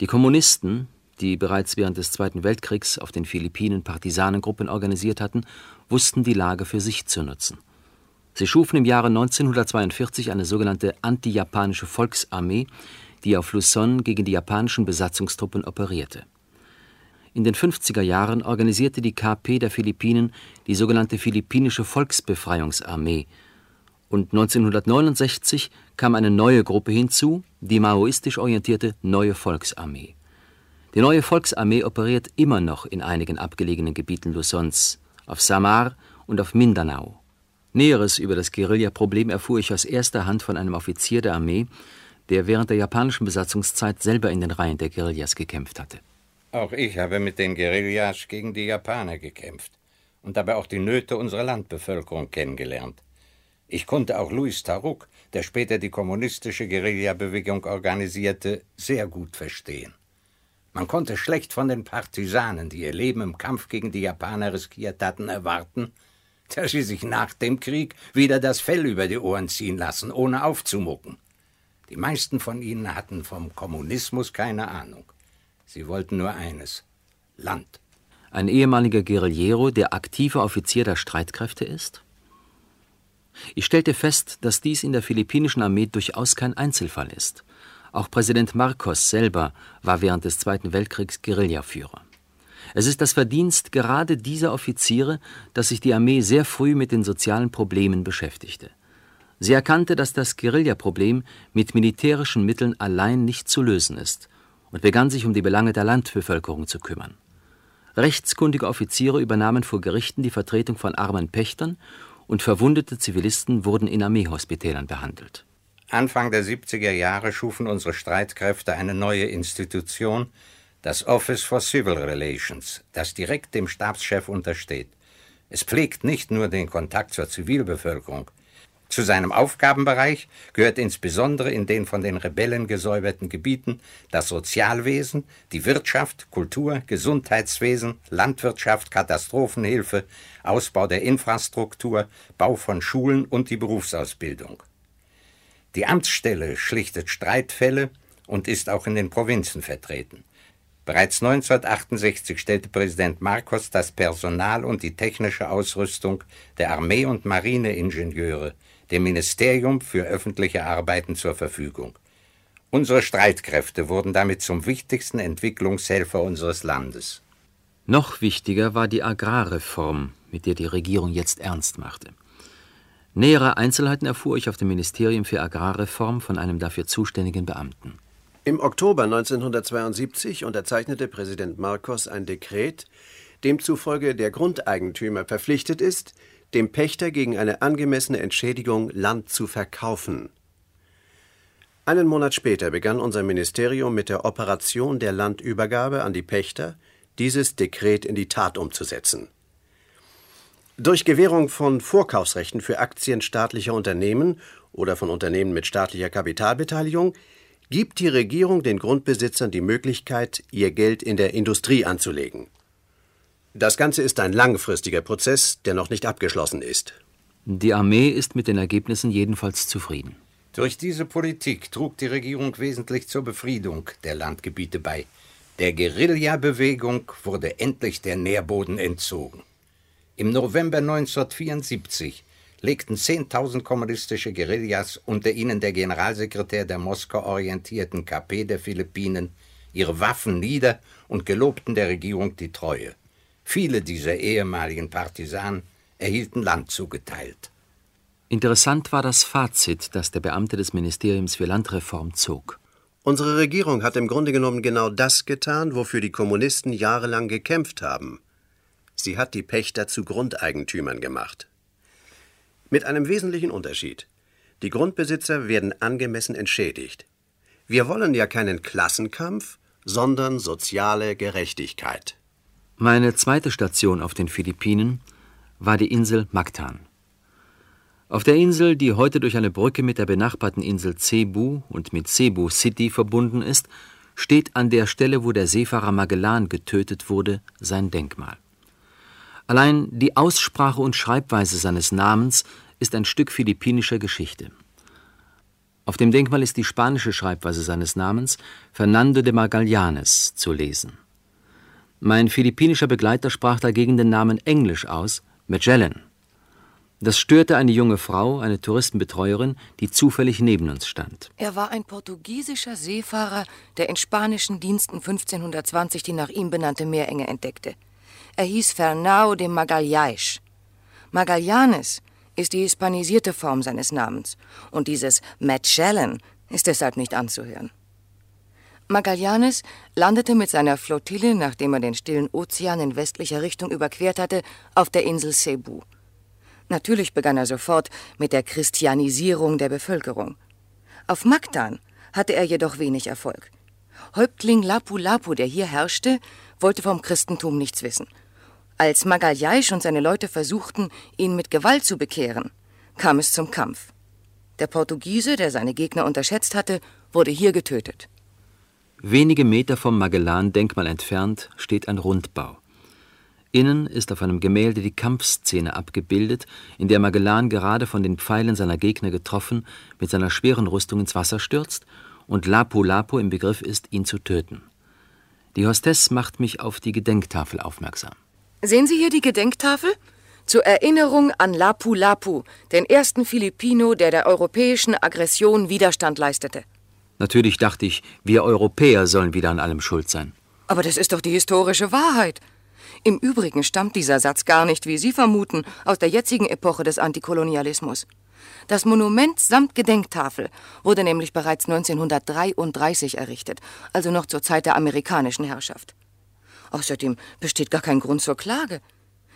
Die Kommunisten, die bereits während des Zweiten Weltkriegs auf den Philippinen Partisanengruppen organisiert hatten, wussten die Lage für sich zu nutzen. Sie schufen im Jahre 1942 eine sogenannte anti-japanische Volksarmee, die auf Luzon gegen die japanischen Besatzungstruppen operierte. In den 50er Jahren organisierte die KP der Philippinen die sogenannte Philippinische Volksbefreiungsarmee und 1969 kam eine neue Gruppe hinzu, die maoistisch orientierte Neue Volksarmee. Die Neue Volksarmee operiert immer noch in einigen abgelegenen Gebieten Luzons, auf Samar und auf Mindanao. Näheres über das Guerilla-Problem erfuhr ich aus erster Hand von einem Offizier der Armee, der während der japanischen Besatzungszeit selber in den Reihen der Guerillas gekämpft hatte. Auch ich habe mit den Guerillas gegen die Japaner gekämpft und dabei auch die Nöte unserer Landbevölkerung kennengelernt. Ich konnte auch Louis Taruk, der später die kommunistische Guerillabewegung organisierte, sehr gut verstehen. Man konnte schlecht von den Partisanen, die ihr Leben im Kampf gegen die Japaner riskiert hatten, erwarten, dass sie sich nach dem Krieg wieder das Fell über die Ohren ziehen lassen, ohne aufzumucken. Die meisten von ihnen hatten vom Kommunismus keine Ahnung. Sie wollten nur eines Land. Ein ehemaliger Guerillero, der aktiver Offizier der Streitkräfte ist? Ich stellte fest, dass dies in der philippinischen Armee durchaus kein Einzelfall ist. Auch Präsident Marcos selber war während des Zweiten Weltkriegs Guerillaführer. Es ist das Verdienst gerade dieser Offiziere, dass sich die Armee sehr früh mit den sozialen Problemen beschäftigte. Sie erkannte, dass das Guerillaproblem mit militärischen Mitteln allein nicht zu lösen ist und begann sich um die Belange der Landbevölkerung zu kümmern. Rechtskundige Offiziere übernahmen vor Gerichten die Vertretung von armen Pächtern und verwundete Zivilisten wurden in Armeehospitälern behandelt. Anfang der 70er Jahre schufen unsere Streitkräfte eine neue Institution, das Office for Civil Relations, das direkt dem Stabschef untersteht. Es pflegt nicht nur den Kontakt zur Zivilbevölkerung, zu seinem Aufgabenbereich gehört insbesondere in den von den Rebellen gesäuberten Gebieten das Sozialwesen, die Wirtschaft, Kultur, Gesundheitswesen, Landwirtschaft, Katastrophenhilfe, Ausbau der Infrastruktur, Bau von Schulen und die Berufsausbildung. Die Amtsstelle schlichtet Streitfälle und ist auch in den Provinzen vertreten. Bereits 1968 stellte Präsident Marcos das Personal und die technische Ausrüstung der Armee- und Marineingenieure dem Ministerium für öffentliche Arbeiten zur Verfügung. Unsere Streitkräfte wurden damit zum wichtigsten Entwicklungshelfer unseres Landes. Noch wichtiger war die Agrarreform, mit der die Regierung jetzt ernst machte. Nähere Einzelheiten erfuhr ich auf dem Ministerium für Agrarreform von einem dafür zuständigen Beamten. Im Oktober 1972 unterzeichnete Präsident Marcos ein Dekret, demzufolge der Grundeigentümer verpflichtet ist, dem Pächter gegen eine angemessene Entschädigung Land zu verkaufen. Einen Monat später begann unser Ministerium mit der Operation der Landübergabe an die Pächter, dieses Dekret in die Tat umzusetzen. Durch Gewährung von Vorkaufsrechten für Aktien staatlicher Unternehmen oder von Unternehmen mit staatlicher Kapitalbeteiligung gibt die Regierung den Grundbesitzern die Möglichkeit, ihr Geld in der Industrie anzulegen. Das Ganze ist ein langfristiger Prozess, der noch nicht abgeschlossen ist. Die Armee ist mit den Ergebnissen jedenfalls zufrieden. Durch diese Politik trug die Regierung wesentlich zur Befriedung der Landgebiete bei. Der Guerilla-Bewegung wurde endlich der Nährboden entzogen. Im November 1974 legten 10.000 kommunistische Guerillas, unter ihnen der Generalsekretär der Moskau orientierten KP der Philippinen, ihre Waffen nieder und gelobten der Regierung die Treue. Viele dieser ehemaligen Partisanen erhielten Land zugeteilt. Interessant war das Fazit, das der Beamte des Ministeriums für Landreform zog. Unsere Regierung hat im Grunde genommen genau das getan, wofür die Kommunisten jahrelang gekämpft haben. Sie hat die Pächter zu Grundeigentümern gemacht. Mit einem wesentlichen Unterschied. Die Grundbesitzer werden angemessen entschädigt. Wir wollen ja keinen Klassenkampf, sondern soziale Gerechtigkeit. Meine zweite Station auf den Philippinen war die Insel Mactan. Auf der Insel, die heute durch eine Brücke mit der benachbarten Insel Cebu und mit Cebu City verbunden ist, steht an der Stelle, wo der Seefahrer Magellan getötet wurde, sein Denkmal. Allein die Aussprache und Schreibweise seines Namens ist ein Stück philippinischer Geschichte. Auf dem Denkmal ist die spanische Schreibweise seines Namens, Fernando de Magallanes, zu lesen. Mein philippinischer Begleiter sprach dagegen den Namen englisch aus, Magellan. Das störte eine junge Frau, eine Touristenbetreuerin, die zufällig neben uns stand. Er war ein portugiesischer Seefahrer, der in spanischen Diensten 1520 die nach ihm benannte Meerenge entdeckte. Er hieß Fernao de Magallanes. Magallanes ist die hispanisierte Form seines Namens und dieses Magellan ist deshalb nicht anzuhören. Magallanes landete mit seiner Flottille, nachdem er den stillen Ozean in westlicher Richtung überquert hatte, auf der Insel Cebu. Natürlich begann er sofort mit der Christianisierung der Bevölkerung. Auf Mactan hatte er jedoch wenig Erfolg. Häuptling Lapu Lapu, der hier herrschte, wollte vom Christentum nichts wissen. Als Magallanes und seine Leute versuchten, ihn mit Gewalt zu bekehren, kam es zum Kampf. Der Portugiese, der seine Gegner unterschätzt hatte, wurde hier getötet. Wenige Meter vom Magellan-Denkmal entfernt steht ein Rundbau. Innen ist auf einem Gemälde die Kampfszene abgebildet, in der Magellan gerade von den Pfeilen seiner Gegner getroffen mit seiner schweren Rüstung ins Wasser stürzt und Lapu Lapu im Begriff ist, ihn zu töten. Die Hostess macht mich auf die Gedenktafel aufmerksam. Sehen Sie hier die Gedenktafel? Zur Erinnerung an Lapu Lapu, den ersten Filipino, der der europäischen Aggression Widerstand leistete. Natürlich dachte ich, wir Europäer sollen wieder an allem schuld sein. Aber das ist doch die historische Wahrheit. Im Übrigen stammt dieser Satz gar nicht, wie Sie vermuten, aus der jetzigen Epoche des Antikolonialismus. Das Monument samt Gedenktafel wurde nämlich bereits 1933 errichtet, also noch zur Zeit der amerikanischen Herrschaft. Außerdem besteht gar kein Grund zur Klage.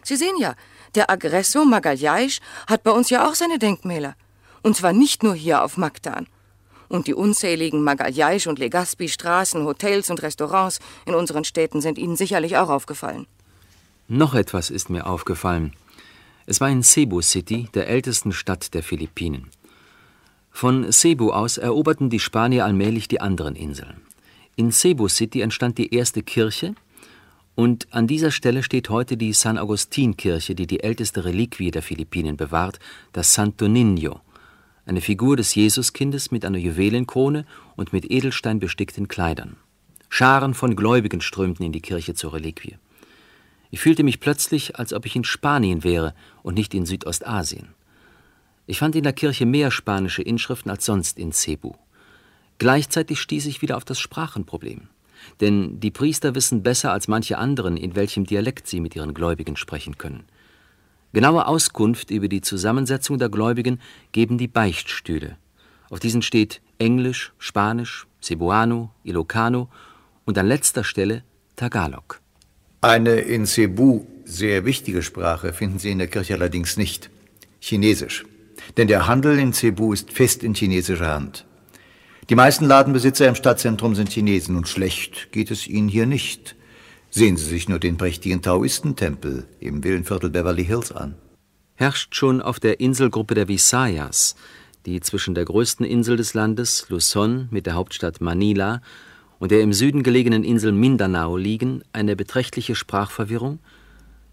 Sie sehen ja, der Aggressor Magallanes hat bei uns ja auch seine Denkmäler. Und zwar nicht nur hier auf Magdan. Und die unzähligen Magallanes und Legazpi-Straßen, Hotels und Restaurants in unseren Städten sind Ihnen sicherlich auch aufgefallen. Noch etwas ist mir aufgefallen. Es war in Cebu City, der ältesten Stadt der Philippinen. Von Cebu aus eroberten die Spanier allmählich die anderen Inseln. In Cebu City entstand die erste Kirche und an dieser Stelle steht heute die San Agustin Kirche, die die älteste Reliquie der Philippinen bewahrt, das Santo Niño, eine Figur des Jesuskindes mit einer Juwelenkrone und mit Edelstein bestickten Kleidern. Scharen von Gläubigen strömten in die Kirche zur Reliquie. Ich fühlte mich plötzlich, als ob ich in Spanien wäre und nicht in Südostasien. Ich fand in der Kirche mehr spanische Inschriften als sonst in Cebu. Gleichzeitig stieß ich wieder auf das Sprachenproblem. Denn die Priester wissen besser als manche anderen, in welchem Dialekt sie mit ihren Gläubigen sprechen können. Genaue Auskunft über die Zusammensetzung der Gläubigen geben die Beichtstühle. Auf diesen steht Englisch, Spanisch, Cebuano, Ilocano und an letzter Stelle Tagalog. Eine in Cebu sehr wichtige Sprache finden Sie in der Kirche allerdings nicht. Chinesisch. Denn der Handel in Cebu ist fest in chinesischer Hand. Die meisten Ladenbesitzer im Stadtzentrum sind Chinesen und schlecht geht es ihnen hier nicht. Sehen Sie sich nur den prächtigen Taoistentempel im Villenviertel Beverly Hills an. Herrscht schon auf der Inselgruppe der Visayas, die zwischen der größten Insel des Landes, Luzon, mit der Hauptstadt Manila und der im Süden gelegenen Insel Mindanao liegen, eine beträchtliche Sprachverwirrung,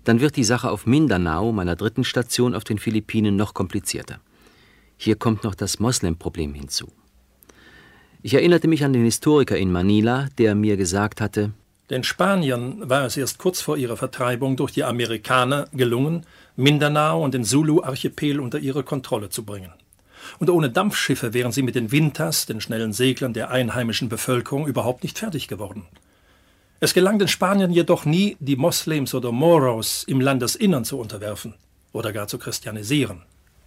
dann wird die Sache auf Mindanao, meiner dritten Station auf den Philippinen, noch komplizierter. Hier kommt noch das Moslem-Problem hinzu. Ich erinnerte mich an den Historiker in Manila, der mir gesagt hatte, den Spaniern war es erst kurz vor ihrer Vertreibung durch die Amerikaner gelungen, Mindanao und den Zulu-Archipel unter ihre Kontrolle zu bringen und ohne Dampfschiffe wären sie mit den Winters, den schnellen Seglern der einheimischen Bevölkerung, überhaupt nicht fertig geworden. Es gelang den Spaniern jedoch nie, die Moslems oder Moros im Landesinnern zu unterwerfen oder gar zu christianisieren.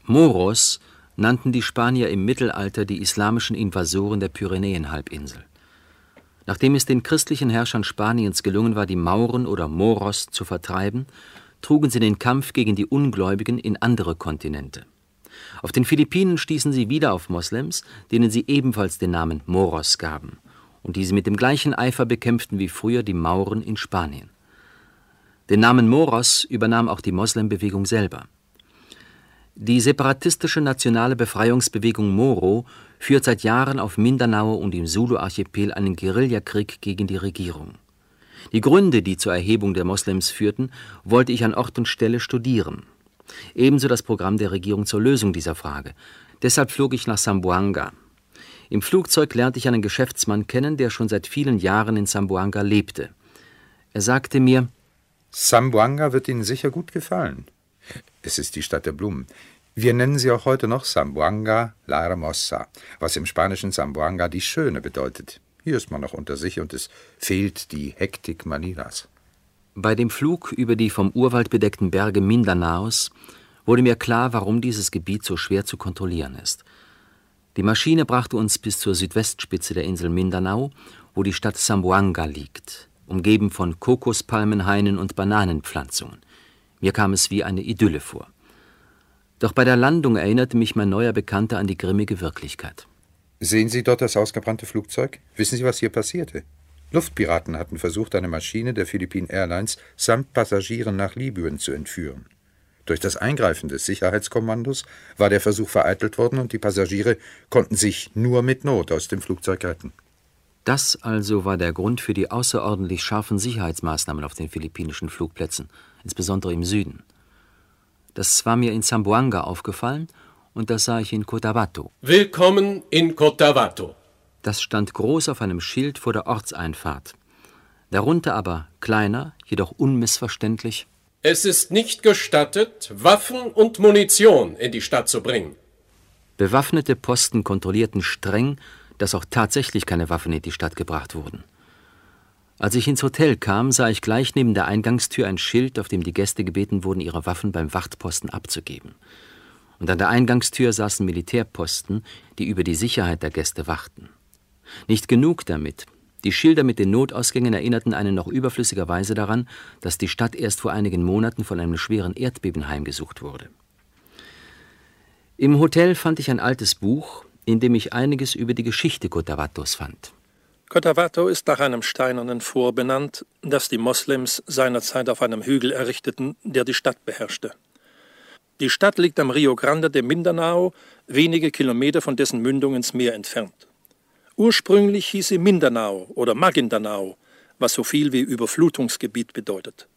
Moros nannten die Spanier im Mittelalter die islamischen Invasoren der Pyrenäenhalbinsel. Nachdem es den christlichen Herrschern Spaniens gelungen war, die Mauren oder Moros zu vertreiben, trugen sie den Kampf gegen die Ungläubigen in andere Kontinente. Auf den Philippinen stießen sie wieder auf Moslems, denen sie ebenfalls den Namen Moros gaben. und die sie mit dem gleichen Eifer bekämpften wie früher die Mauren in Spanien. Den Namen Moros übernahm auch die Moslembewegung selber. Die separatistische nationale Befreiungsbewegung Moro führt seit Jahren auf Mindanao und im Sulu-Archipel einen Guerillakrieg gegen die Regierung. Die Gründe, die zur Erhebung der Moslems führten, wollte ich an Ort und Stelle studieren. Ebenso das Programm der Regierung zur Lösung dieser Frage. Deshalb flog ich nach Sambuanga. Im Flugzeug lernte ich einen Geschäftsmann kennen, der schon seit vielen Jahren in Sambuanga lebte. Er sagte mir, Sambuanga wird Ihnen sicher gut gefallen. Es ist die Stadt der Blumen. Wir nennen sie auch heute noch Sambuanga la Hermosa, was im spanischen Sambuanga die Schöne bedeutet. Hier ist man noch unter sich und es fehlt die Hektik Manilas. Bei dem Flug über die vom Urwald bedeckten Berge Mindanaos wurde mir klar, warum dieses Gebiet so schwer zu kontrollieren ist. Die Maschine brachte uns bis zur Südwestspitze der Insel Mindanao, wo die Stadt Sambuanga liegt, umgeben von Kokospalmenhainen und Bananenpflanzungen. Mir kam es wie eine Idylle vor. Doch bei der Landung erinnerte mich mein neuer Bekannter an die grimmige Wirklichkeit. Sehen Sie dort das ausgebrannte Flugzeug? Wissen Sie, was hier passierte? Luftpiraten hatten versucht, eine Maschine der Philippine Airlines samt Passagieren nach Libyen zu entführen. Durch das Eingreifen des Sicherheitskommandos war der Versuch vereitelt worden und die Passagiere konnten sich nur mit Not aus dem Flugzeug retten. Das also war der Grund für die außerordentlich scharfen Sicherheitsmaßnahmen auf den philippinischen Flugplätzen, insbesondere im Süden. Das war mir in Zamboanga aufgefallen und das sah ich in Cotabato. Willkommen in Cotabato. Das stand groß auf einem Schild vor der Ortseinfahrt. Darunter aber kleiner, jedoch unmissverständlich. Es ist nicht gestattet, Waffen und Munition in die Stadt zu bringen. Bewaffnete Posten kontrollierten streng, dass auch tatsächlich keine Waffen in die Stadt gebracht wurden. Als ich ins Hotel kam, sah ich gleich neben der Eingangstür ein Schild, auf dem die Gäste gebeten wurden, ihre Waffen beim Wachtposten abzugeben. Und an der Eingangstür saßen Militärposten, die über die Sicherheit der Gäste wachten. Nicht genug damit. Die Schilder mit den Notausgängen erinnerten einen noch überflüssigerweise daran, dass die Stadt erst vor einigen Monaten von einem schweren Erdbeben heimgesucht wurde. Im Hotel fand ich ein altes Buch, in dem ich einiges über die Geschichte Cotavatos fand. Cotabato ist nach einem steinernen Fort benannt, das die Moslems seinerzeit auf einem Hügel errichteten, der die Stadt beherrschte. Die Stadt liegt am Rio Grande de Mindanao, wenige Kilometer von dessen Mündung ins Meer entfernt. Ursprünglich hieß sie Mindanao oder Magindanao, was so viel wie Überflutungsgebiet bedeutet.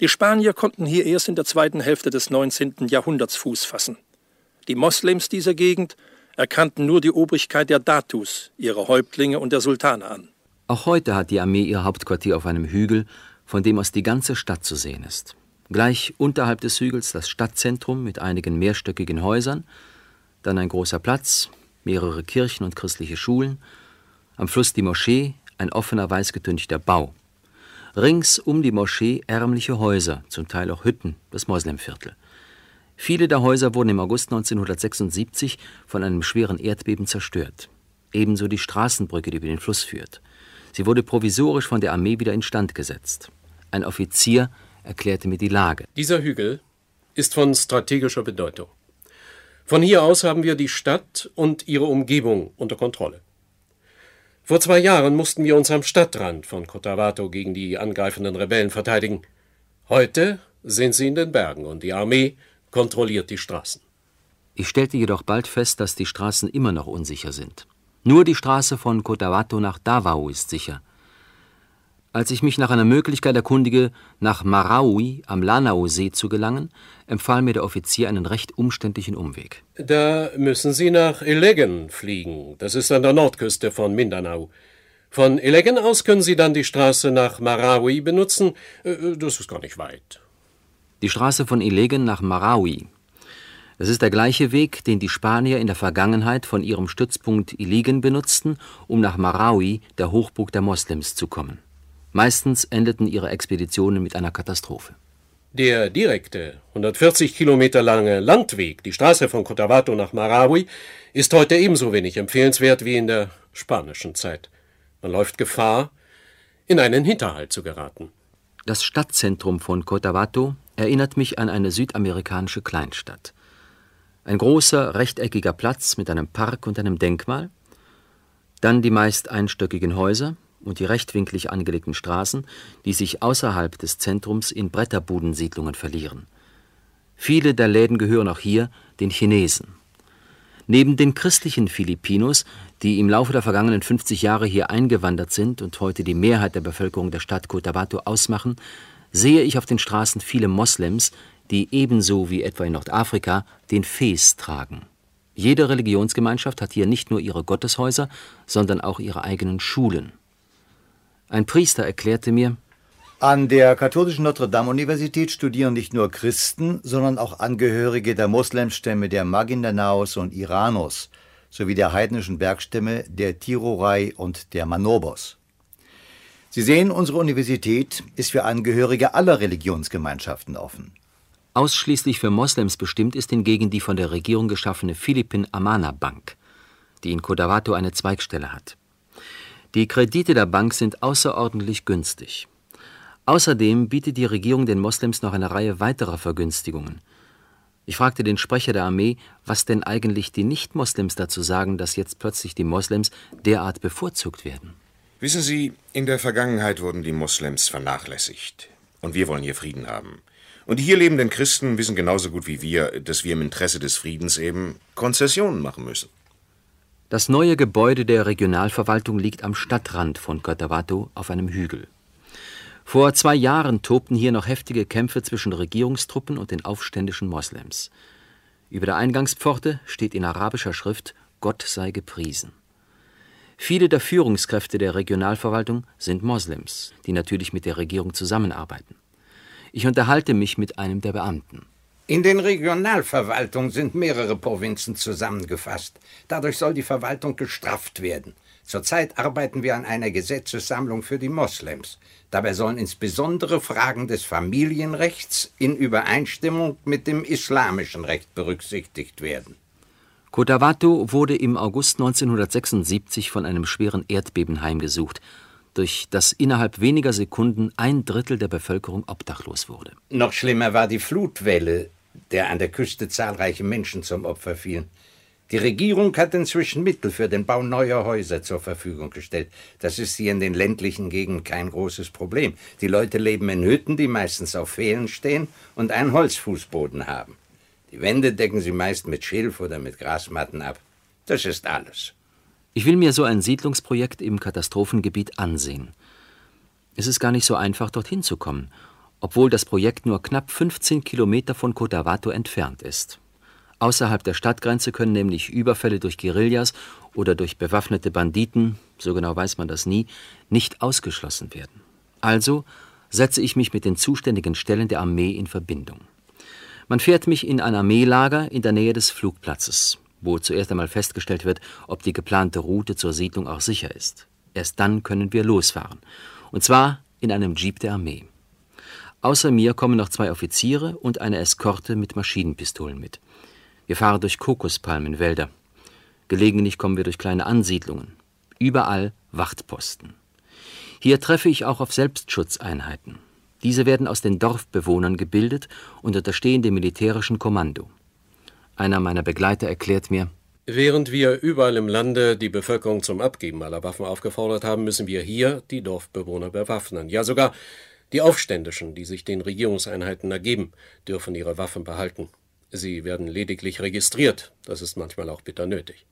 Die Spanier konnten hier erst in der zweiten Hälfte des 19. Jahrhunderts Fuß fassen. Die Moslems dieser Gegend erkannten nur die Obrigkeit der Datus, ihrer Häuptlinge und der Sultane an. Auch heute hat die Armee ihr Hauptquartier auf einem Hügel, von dem aus die ganze Stadt zu sehen ist. Gleich unterhalb des Hügels das Stadtzentrum mit einigen mehrstöckigen Häusern, dann ein großer Platz, mehrere Kirchen und christliche Schulen, am Fluss die Moschee, ein offener weißgetünchter Bau. Rings um die Moschee ärmliche Häuser, zum Teil auch Hütten, das Moslemviertel. Viele der Häuser wurden im August 1976 von einem schweren Erdbeben zerstört. Ebenso die Straßenbrücke, die über den Fluss führt. Sie wurde provisorisch von der Armee wieder instand gesetzt. Ein Offizier erklärte mir die Lage. Dieser Hügel ist von strategischer Bedeutung. Von hier aus haben wir die Stadt und ihre Umgebung unter Kontrolle. Vor zwei Jahren mussten wir uns am Stadtrand von Cotabato gegen die angreifenden Rebellen verteidigen. Heute sind sie in den Bergen und die Armee kontrolliert die Straßen. Ich stellte jedoch bald fest, dass die Straßen immer noch unsicher sind. Nur die Straße von Cotabato nach Davao ist sicher. Als ich mich nach einer Möglichkeit erkundige, nach Maraui am Lanao-See zu gelangen, empfahl mir der Offizier einen recht umständlichen Umweg. Da müssen Sie nach Elegen fliegen. Das ist an der Nordküste von Mindanao. Von Elegen aus können Sie dann die Straße nach Marawi benutzen. Äh, das ist gar nicht weit. Die Straße von Ilegen nach Marawi. Das ist der gleiche Weg, den die Spanier in der Vergangenheit von ihrem Stützpunkt Iligen benutzten, um nach Marawi, der Hochburg der Moslems, zu kommen. Meistens endeten ihre Expeditionen mit einer Katastrophe. Der direkte, 140 Kilometer lange Landweg, die Straße von Cotabato nach Marawi, ist heute ebenso wenig empfehlenswert wie in der spanischen Zeit. Man läuft Gefahr, in einen Hinterhalt zu geraten. Das Stadtzentrum von Cotabato erinnert mich an eine südamerikanische Kleinstadt. Ein großer, rechteckiger Platz mit einem Park und einem Denkmal. Dann die meist einstöckigen Häuser und die rechtwinklig angelegten Straßen, die sich außerhalb des Zentrums in Bretterbudensiedlungen verlieren. Viele der Läden gehören auch hier den Chinesen. Neben den christlichen Filipinos, die im Laufe der vergangenen 50 Jahre hier eingewandert sind und heute die Mehrheit der Bevölkerung der Stadt Cotabato ausmachen, sehe ich auf den Straßen viele Moslems, die ebenso wie etwa in Nordafrika den Fes tragen. Jede Religionsgemeinschaft hat hier nicht nur ihre Gotteshäuser, sondern auch ihre eigenen Schulen. Ein Priester erklärte mir, an der katholischen Notre-Dame-Universität studieren nicht nur Christen, sondern auch Angehörige der Moslemstämme der Magindanaos und Iranos sowie der heidnischen Bergstämme der Tirorai und der Manobos. Sie sehen, unsere Universität ist für Angehörige aller Religionsgemeinschaften offen. Ausschließlich für Moslems bestimmt ist hingegen die von der Regierung geschaffene Philippin Amana Bank, die in Cotabato eine Zweigstelle hat. Die Kredite der Bank sind außerordentlich günstig. Außerdem bietet die Regierung den Moslems noch eine Reihe weiterer Vergünstigungen. Ich fragte den Sprecher der Armee, was denn eigentlich die Nicht-Moslems dazu sagen, dass jetzt plötzlich die Moslems derart bevorzugt werden. Wissen Sie, in der Vergangenheit wurden die Moslems vernachlässigt. Und wir wollen hier Frieden haben. Und die hier lebenden Christen wissen genauso gut wie wir, dass wir im Interesse des Friedens eben Konzessionen machen müssen. Das neue Gebäude der Regionalverwaltung liegt am Stadtrand von Cotabato auf einem Hügel. Vor zwei Jahren tobten hier noch heftige Kämpfe zwischen Regierungstruppen und den aufständischen Moslems. Über der Eingangspforte steht in arabischer Schrift Gott sei gepriesen. Viele der Führungskräfte der Regionalverwaltung sind Moslems, die natürlich mit der Regierung zusammenarbeiten. Ich unterhalte mich mit einem der Beamten. In den Regionalverwaltungen sind mehrere Provinzen zusammengefasst. Dadurch soll die Verwaltung gestrafft werden. Zurzeit arbeiten wir an einer Gesetzessammlung für die Moslems. Dabei sollen insbesondere Fragen des Familienrechts in Übereinstimmung mit dem islamischen Recht berücksichtigt werden. Cotabato wurde im August 1976 von einem schweren Erdbeben heimgesucht, durch das innerhalb weniger Sekunden ein Drittel der Bevölkerung obdachlos wurde. Noch schlimmer war die Flutwelle, der an der Küste zahlreiche Menschen zum Opfer fielen. Die Regierung hat inzwischen Mittel für den Bau neuer Häuser zur Verfügung gestellt. Das ist hier in den ländlichen Gegenden kein großes Problem. Die Leute leben in Hütten, die meistens auf Pfählen stehen und einen Holzfußboden haben. Die Wände decken sie meist mit Schilf oder mit Grasmatten ab. Das ist alles. Ich will mir so ein Siedlungsprojekt im Katastrophengebiet ansehen. Es ist gar nicht so einfach, dorthin zu kommen, obwohl das Projekt nur knapp 15 Kilometer von Cotabato entfernt ist. Außerhalb der Stadtgrenze können nämlich Überfälle durch Guerillas oder durch bewaffnete Banditen, so genau weiß man das nie, nicht ausgeschlossen werden. Also setze ich mich mit den zuständigen Stellen der Armee in Verbindung. Man fährt mich in ein Armeelager in der Nähe des Flugplatzes, wo zuerst einmal festgestellt wird, ob die geplante Route zur Siedlung auch sicher ist. Erst dann können wir losfahren. Und zwar in einem Jeep der Armee. Außer mir kommen noch zwei Offiziere und eine Eskorte mit Maschinenpistolen mit. Wir fahren durch Kokospalmenwälder. Gelegentlich kommen wir durch kleine Ansiedlungen. Überall Wachtposten. Hier treffe ich auch auf Selbstschutzeinheiten. Diese werden aus den Dorfbewohnern gebildet und unterstehen dem militärischen Kommando. Einer meiner Begleiter erklärt mir, Während wir überall im Lande die Bevölkerung zum Abgeben aller Waffen aufgefordert haben, müssen wir hier die Dorfbewohner bewaffnen. Ja, sogar die Aufständischen, die sich den Regierungseinheiten ergeben, dürfen ihre Waffen behalten. Sie werden lediglich registriert, das ist manchmal auch bitter nötig.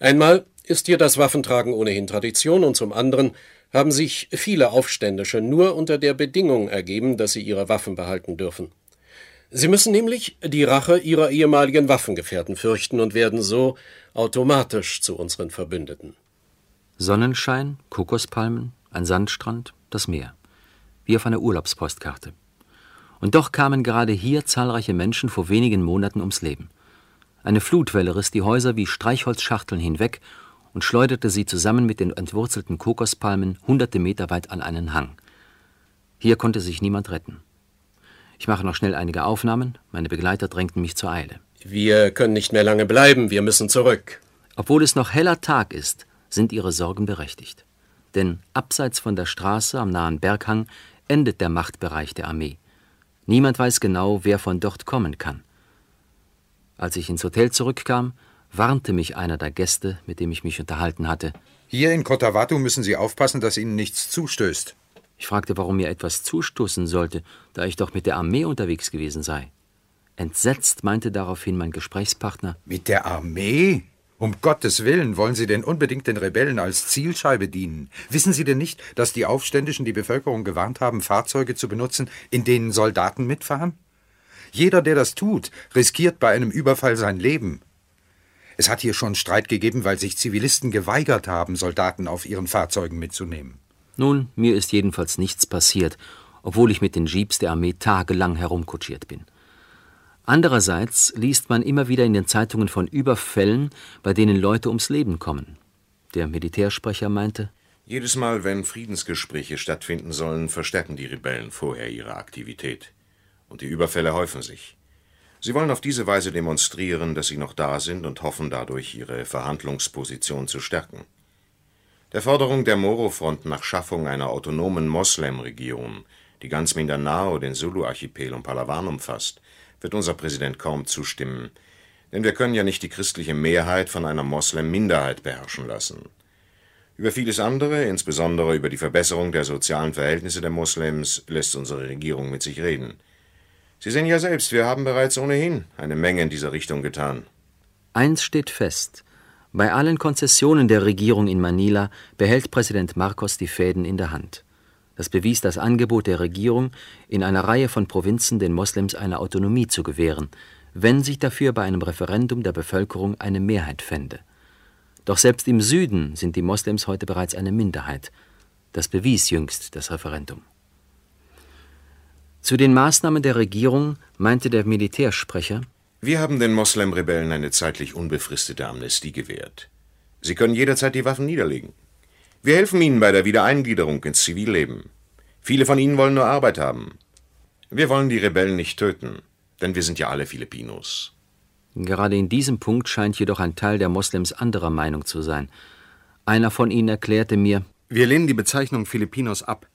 Einmal ist hier das Waffentragen ohnehin Tradition und zum anderen haben sich viele Aufständische nur unter der Bedingung ergeben, dass sie ihre Waffen behalten dürfen. Sie müssen nämlich die Rache ihrer ehemaligen Waffengefährten fürchten und werden so automatisch zu unseren Verbündeten. Sonnenschein, Kokospalmen, ein Sandstrand, das Meer. Wie auf einer Urlaubspostkarte. Und doch kamen gerade hier zahlreiche Menschen vor wenigen Monaten ums Leben. Eine Flutwelle riss die Häuser wie Streichholzschachteln hinweg und schleuderte sie zusammen mit den entwurzelten Kokospalmen hunderte Meter weit an einen Hang. Hier konnte sich niemand retten. Ich mache noch schnell einige Aufnahmen, meine Begleiter drängten mich zur Eile. Wir können nicht mehr lange bleiben, wir müssen zurück. Obwohl es noch heller Tag ist, sind ihre Sorgen berechtigt. Denn abseits von der Straße am nahen Berghang endet der Machtbereich der Armee. Niemand weiß genau, wer von dort kommen kann. Als ich ins Hotel zurückkam, warnte mich einer der Gäste, mit dem ich mich unterhalten hatte. Hier in Cotabato müssen Sie aufpassen, dass Ihnen nichts zustößt. Ich fragte, warum mir etwas zustoßen sollte, da ich doch mit der Armee unterwegs gewesen sei. Entsetzt meinte daraufhin mein Gesprächspartner. Mit der Armee? Um Gottes Willen, wollen Sie denn unbedingt den Rebellen als Zielscheibe dienen? Wissen Sie denn nicht, dass die Aufständischen die Bevölkerung gewarnt haben, Fahrzeuge zu benutzen, in denen Soldaten mitfahren? Jeder, der das tut, riskiert bei einem Überfall sein Leben. Es hat hier schon Streit gegeben, weil sich Zivilisten geweigert haben, Soldaten auf ihren Fahrzeugen mitzunehmen. Nun, mir ist jedenfalls nichts passiert, obwohl ich mit den Jeeps der Armee tagelang herumkutschiert bin. Andererseits liest man immer wieder in den Zeitungen von Überfällen, bei denen Leute ums Leben kommen. Der Militärsprecher meinte, jedes Mal, wenn Friedensgespräche stattfinden sollen, verstärken die Rebellen vorher ihre Aktivität. Und die Überfälle häufen sich. Sie wollen auf diese Weise demonstrieren, dass sie noch da sind und hoffen dadurch, ihre Verhandlungsposition zu stärken. Der Forderung der Moro-Front nach Schaffung einer autonomen Moslem-Region, die ganz Mindanao, den Sulu-Archipel und Palawan umfasst, wird unser Präsident kaum zustimmen, denn wir können ja nicht die christliche Mehrheit von einer Moslem-Minderheit beherrschen lassen. Über vieles andere, insbesondere über die Verbesserung der sozialen Verhältnisse der Moslems, lässt unsere Regierung mit sich reden. Sie sehen ja selbst, wir haben bereits ohnehin eine Menge in dieser Richtung getan. Eins steht fest. Bei allen Konzessionen der Regierung in Manila behält Präsident Marcos die Fäden in der Hand. Das bewies das Angebot der Regierung, in einer Reihe von Provinzen den Moslems eine Autonomie zu gewähren, wenn sich dafür bei einem Referendum der Bevölkerung eine Mehrheit fände. Doch selbst im Süden sind die Moslems heute bereits eine Minderheit. Das bewies jüngst das Referendum. Zu den Maßnahmen der Regierung meinte der Militärsprecher, wir haben den Moslem-Rebellen eine zeitlich unbefristete Amnestie gewährt. Sie können jederzeit die Waffen niederlegen. Wir helfen ihnen bei der Wiedereingliederung ins Zivilleben. Viele von ihnen wollen nur Arbeit haben. Wir wollen die Rebellen nicht töten, denn wir sind ja alle Filipinos. Gerade in diesem Punkt scheint jedoch ein Teil der Moslems anderer Meinung zu sein. Einer von ihnen erklärte mir, wir lehnen die Bezeichnung Filipinos ab.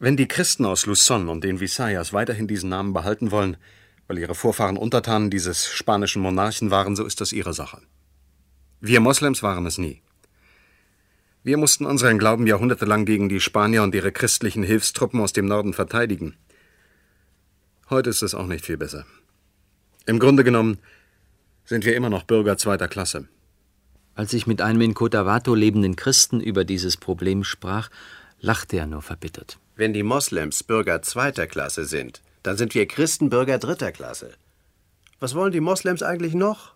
Wenn die Christen aus Luzon und den Visayas weiterhin diesen Namen behalten wollen, weil ihre Vorfahren Untertanen dieses spanischen Monarchen waren, so ist das ihre Sache. Wir Moslems waren es nie. Wir mussten unseren Glauben jahrhundertelang gegen die Spanier und ihre christlichen Hilfstruppen aus dem Norden verteidigen. Heute ist es auch nicht viel besser. Im Grunde genommen sind wir immer noch Bürger zweiter Klasse. Als ich mit einem in Cotabato lebenden Christen über dieses Problem sprach, lachte er nur verbittert. Wenn die Moslems Bürger zweiter Klasse sind, dann sind wir Christen Bürger dritter Klasse. Was wollen die Moslems eigentlich noch?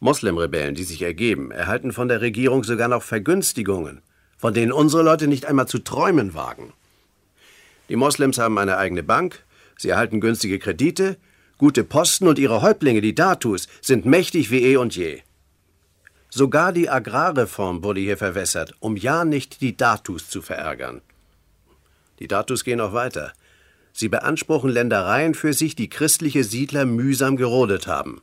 Moslemrebellen, die sich ergeben, erhalten von der Regierung sogar noch Vergünstigungen, von denen unsere Leute nicht einmal zu träumen wagen. Die Moslems haben eine eigene Bank, sie erhalten günstige Kredite, gute Posten und ihre Häuptlinge, die Datus, sind mächtig wie eh und je. Sogar die Agrarreform wurde hier verwässert, um ja nicht die Datus zu verärgern. Die Datus gehen auch weiter. Sie beanspruchen Ländereien für sich, die christliche Siedler mühsam gerodet haben.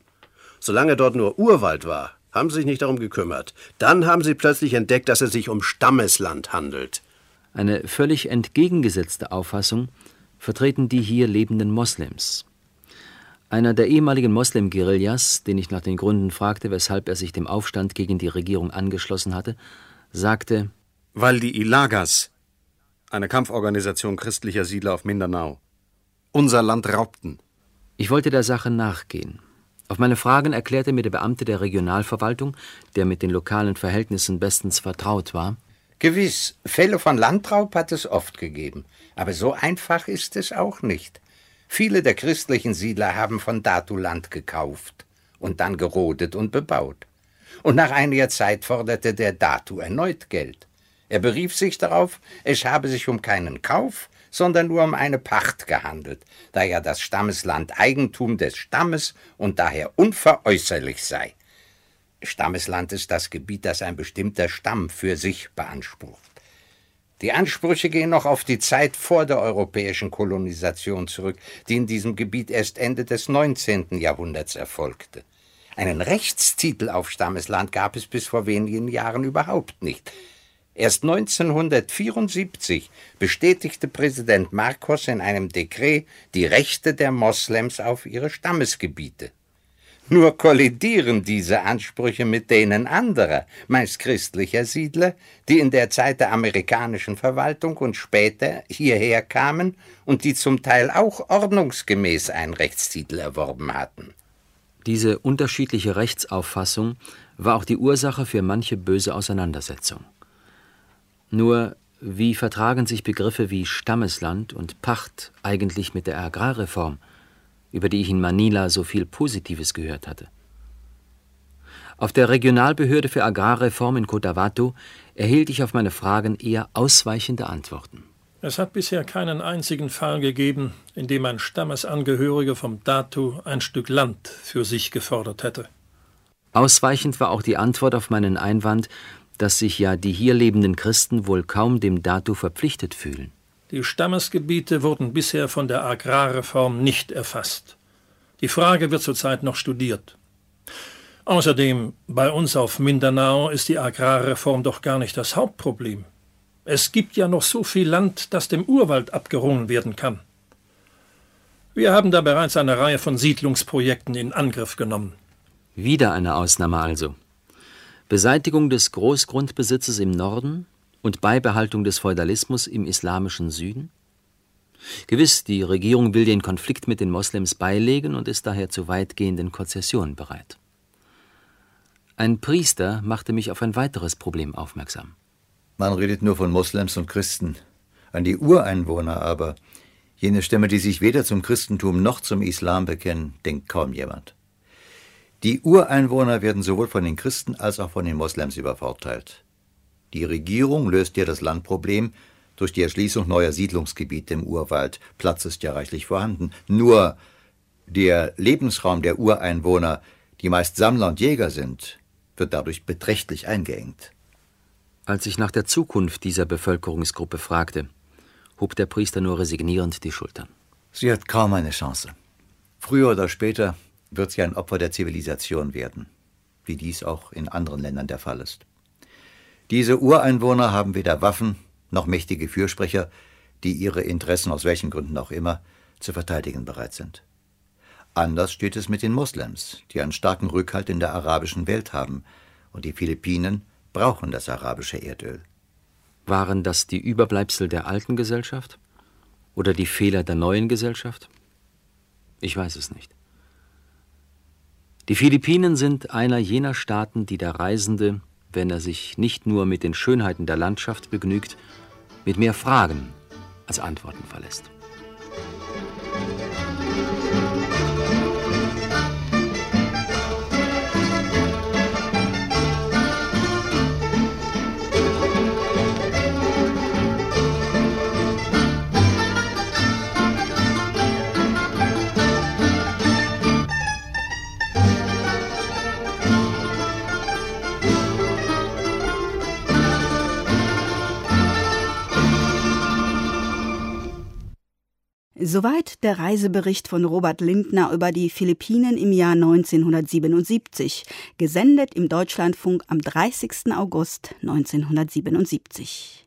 Solange dort nur Urwald war, haben sie sich nicht darum gekümmert. Dann haben sie plötzlich entdeckt, dass es sich um Stammesland handelt. Eine völlig entgegengesetzte Auffassung vertreten die hier lebenden Moslems. Einer der ehemaligen Moslem-Guerillas, den ich nach den Gründen fragte, weshalb er sich dem Aufstand gegen die Regierung angeschlossen hatte, sagte: Weil die Ilagas, eine Kampforganisation christlicher Siedler auf Mindanao, unser Land raubten. Ich wollte der Sache nachgehen. Auf meine Fragen erklärte mir der Beamte der Regionalverwaltung, der mit den lokalen Verhältnissen bestens vertraut war, Gewiss, Fälle von Landraub hat es oft gegeben, aber so einfach ist es auch nicht. Viele der christlichen Siedler haben von Datu Land gekauft und dann gerodet und bebaut. Und nach einiger Zeit forderte der Datu erneut Geld. Er berief sich darauf, es habe sich um keinen Kauf, sondern nur um eine Pacht gehandelt, da ja das Stammesland Eigentum des Stammes und daher unveräußerlich sei. Stammesland ist das Gebiet, das ein bestimmter Stamm für sich beansprucht. Die Ansprüche gehen noch auf die Zeit vor der europäischen Kolonisation zurück, die in diesem Gebiet erst Ende des 19. Jahrhunderts erfolgte. Einen Rechtstitel auf Stammesland gab es bis vor wenigen Jahren überhaupt nicht. Erst 1974 bestätigte Präsident Marcos in einem Dekret die Rechte der Moslems auf ihre Stammesgebiete. Nur kollidieren diese Ansprüche mit denen anderer, meist christlicher Siedler, die in der Zeit der amerikanischen Verwaltung und später hierher kamen und die zum Teil auch ordnungsgemäß einen Rechtstitel erworben hatten. Diese unterschiedliche Rechtsauffassung war auch die Ursache für manche böse Auseinandersetzung. Nur wie vertragen sich Begriffe wie Stammesland und Pacht eigentlich mit der Agrarreform? über die ich in Manila so viel Positives gehört hatte. Auf der Regionalbehörde für Agrarreform in Cotabato erhielt ich auf meine Fragen eher ausweichende Antworten. Es hat bisher keinen einzigen Fall gegeben, in dem ein Stammesangehöriger vom Datu ein Stück Land für sich gefordert hätte. Ausweichend war auch die Antwort auf meinen Einwand, dass sich ja die hier lebenden Christen wohl kaum dem Datu verpflichtet fühlen. Die Stammesgebiete wurden bisher von der Agrarreform nicht erfasst. Die Frage wird zurzeit noch studiert. Außerdem, bei uns auf Mindanao ist die Agrarreform doch gar nicht das Hauptproblem. Es gibt ja noch so viel Land, das dem Urwald abgerungen werden kann. Wir haben da bereits eine Reihe von Siedlungsprojekten in Angriff genommen. Wieder eine Ausnahme also. Beseitigung des Großgrundbesitzes im Norden, und Beibehaltung des Feudalismus im islamischen Süden? Gewiss, die Regierung will den Konflikt mit den Moslems beilegen und ist daher zu weitgehenden Konzessionen bereit. Ein Priester machte mich auf ein weiteres Problem aufmerksam. Man redet nur von Moslems und Christen. An die Ureinwohner aber, jene Stämme, die sich weder zum Christentum noch zum Islam bekennen, denkt kaum jemand. Die Ureinwohner werden sowohl von den Christen als auch von den Moslems übervorteilt. Die Regierung löst ja das Landproblem durch die Erschließung neuer Siedlungsgebiete im Urwald. Platz ist ja reichlich vorhanden. Nur der Lebensraum der Ureinwohner, die meist Sammler und Jäger sind, wird dadurch beträchtlich eingeengt. Als ich nach der Zukunft dieser Bevölkerungsgruppe fragte, hob der Priester nur resignierend die Schultern. Sie hat kaum eine Chance. Früher oder später wird sie ein Opfer der Zivilisation werden, wie dies auch in anderen Ländern der Fall ist. Diese Ureinwohner haben weder Waffen noch mächtige Fürsprecher, die ihre Interessen aus welchen Gründen auch immer zu verteidigen bereit sind. Anders steht es mit den Moslems, die einen starken Rückhalt in der arabischen Welt haben, und die Philippinen brauchen das arabische Erdöl. Waren das die Überbleibsel der alten Gesellschaft oder die Fehler der neuen Gesellschaft? Ich weiß es nicht. Die Philippinen sind einer jener Staaten, die der Reisende wenn er sich nicht nur mit den Schönheiten der Landschaft begnügt, mit mehr Fragen als Antworten verlässt. Soweit der Reisebericht von Robert Lindner über die Philippinen im Jahr 1977, gesendet im Deutschlandfunk am 30. August 1977.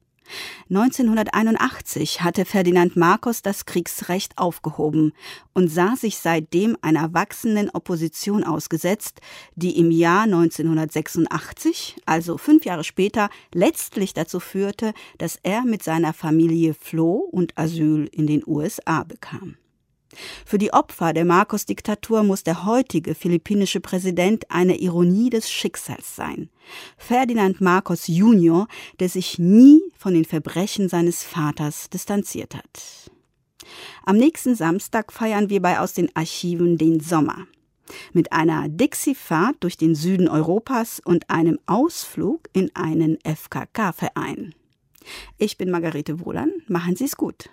1981 hatte Ferdinand Marcos das Kriegsrecht aufgehoben und sah sich seitdem einer wachsenden Opposition ausgesetzt, die im Jahr 1986, also fünf Jahre später, letztlich dazu führte, dass er mit seiner Familie floh und Asyl in den USA bekam. Für die Opfer der Marcos-Diktatur muss der heutige philippinische Präsident eine Ironie des Schicksals sein. Ferdinand Marcos Jr., der sich nie von den Verbrechen seines Vaters distanziert hat. Am nächsten Samstag feiern wir bei Aus den Archiven den Sommer. Mit einer Dixie-Fahrt durch den Süden Europas und einem Ausflug in einen FKK-Verein. Ich bin Margarete Wohlan. Machen Sie es gut.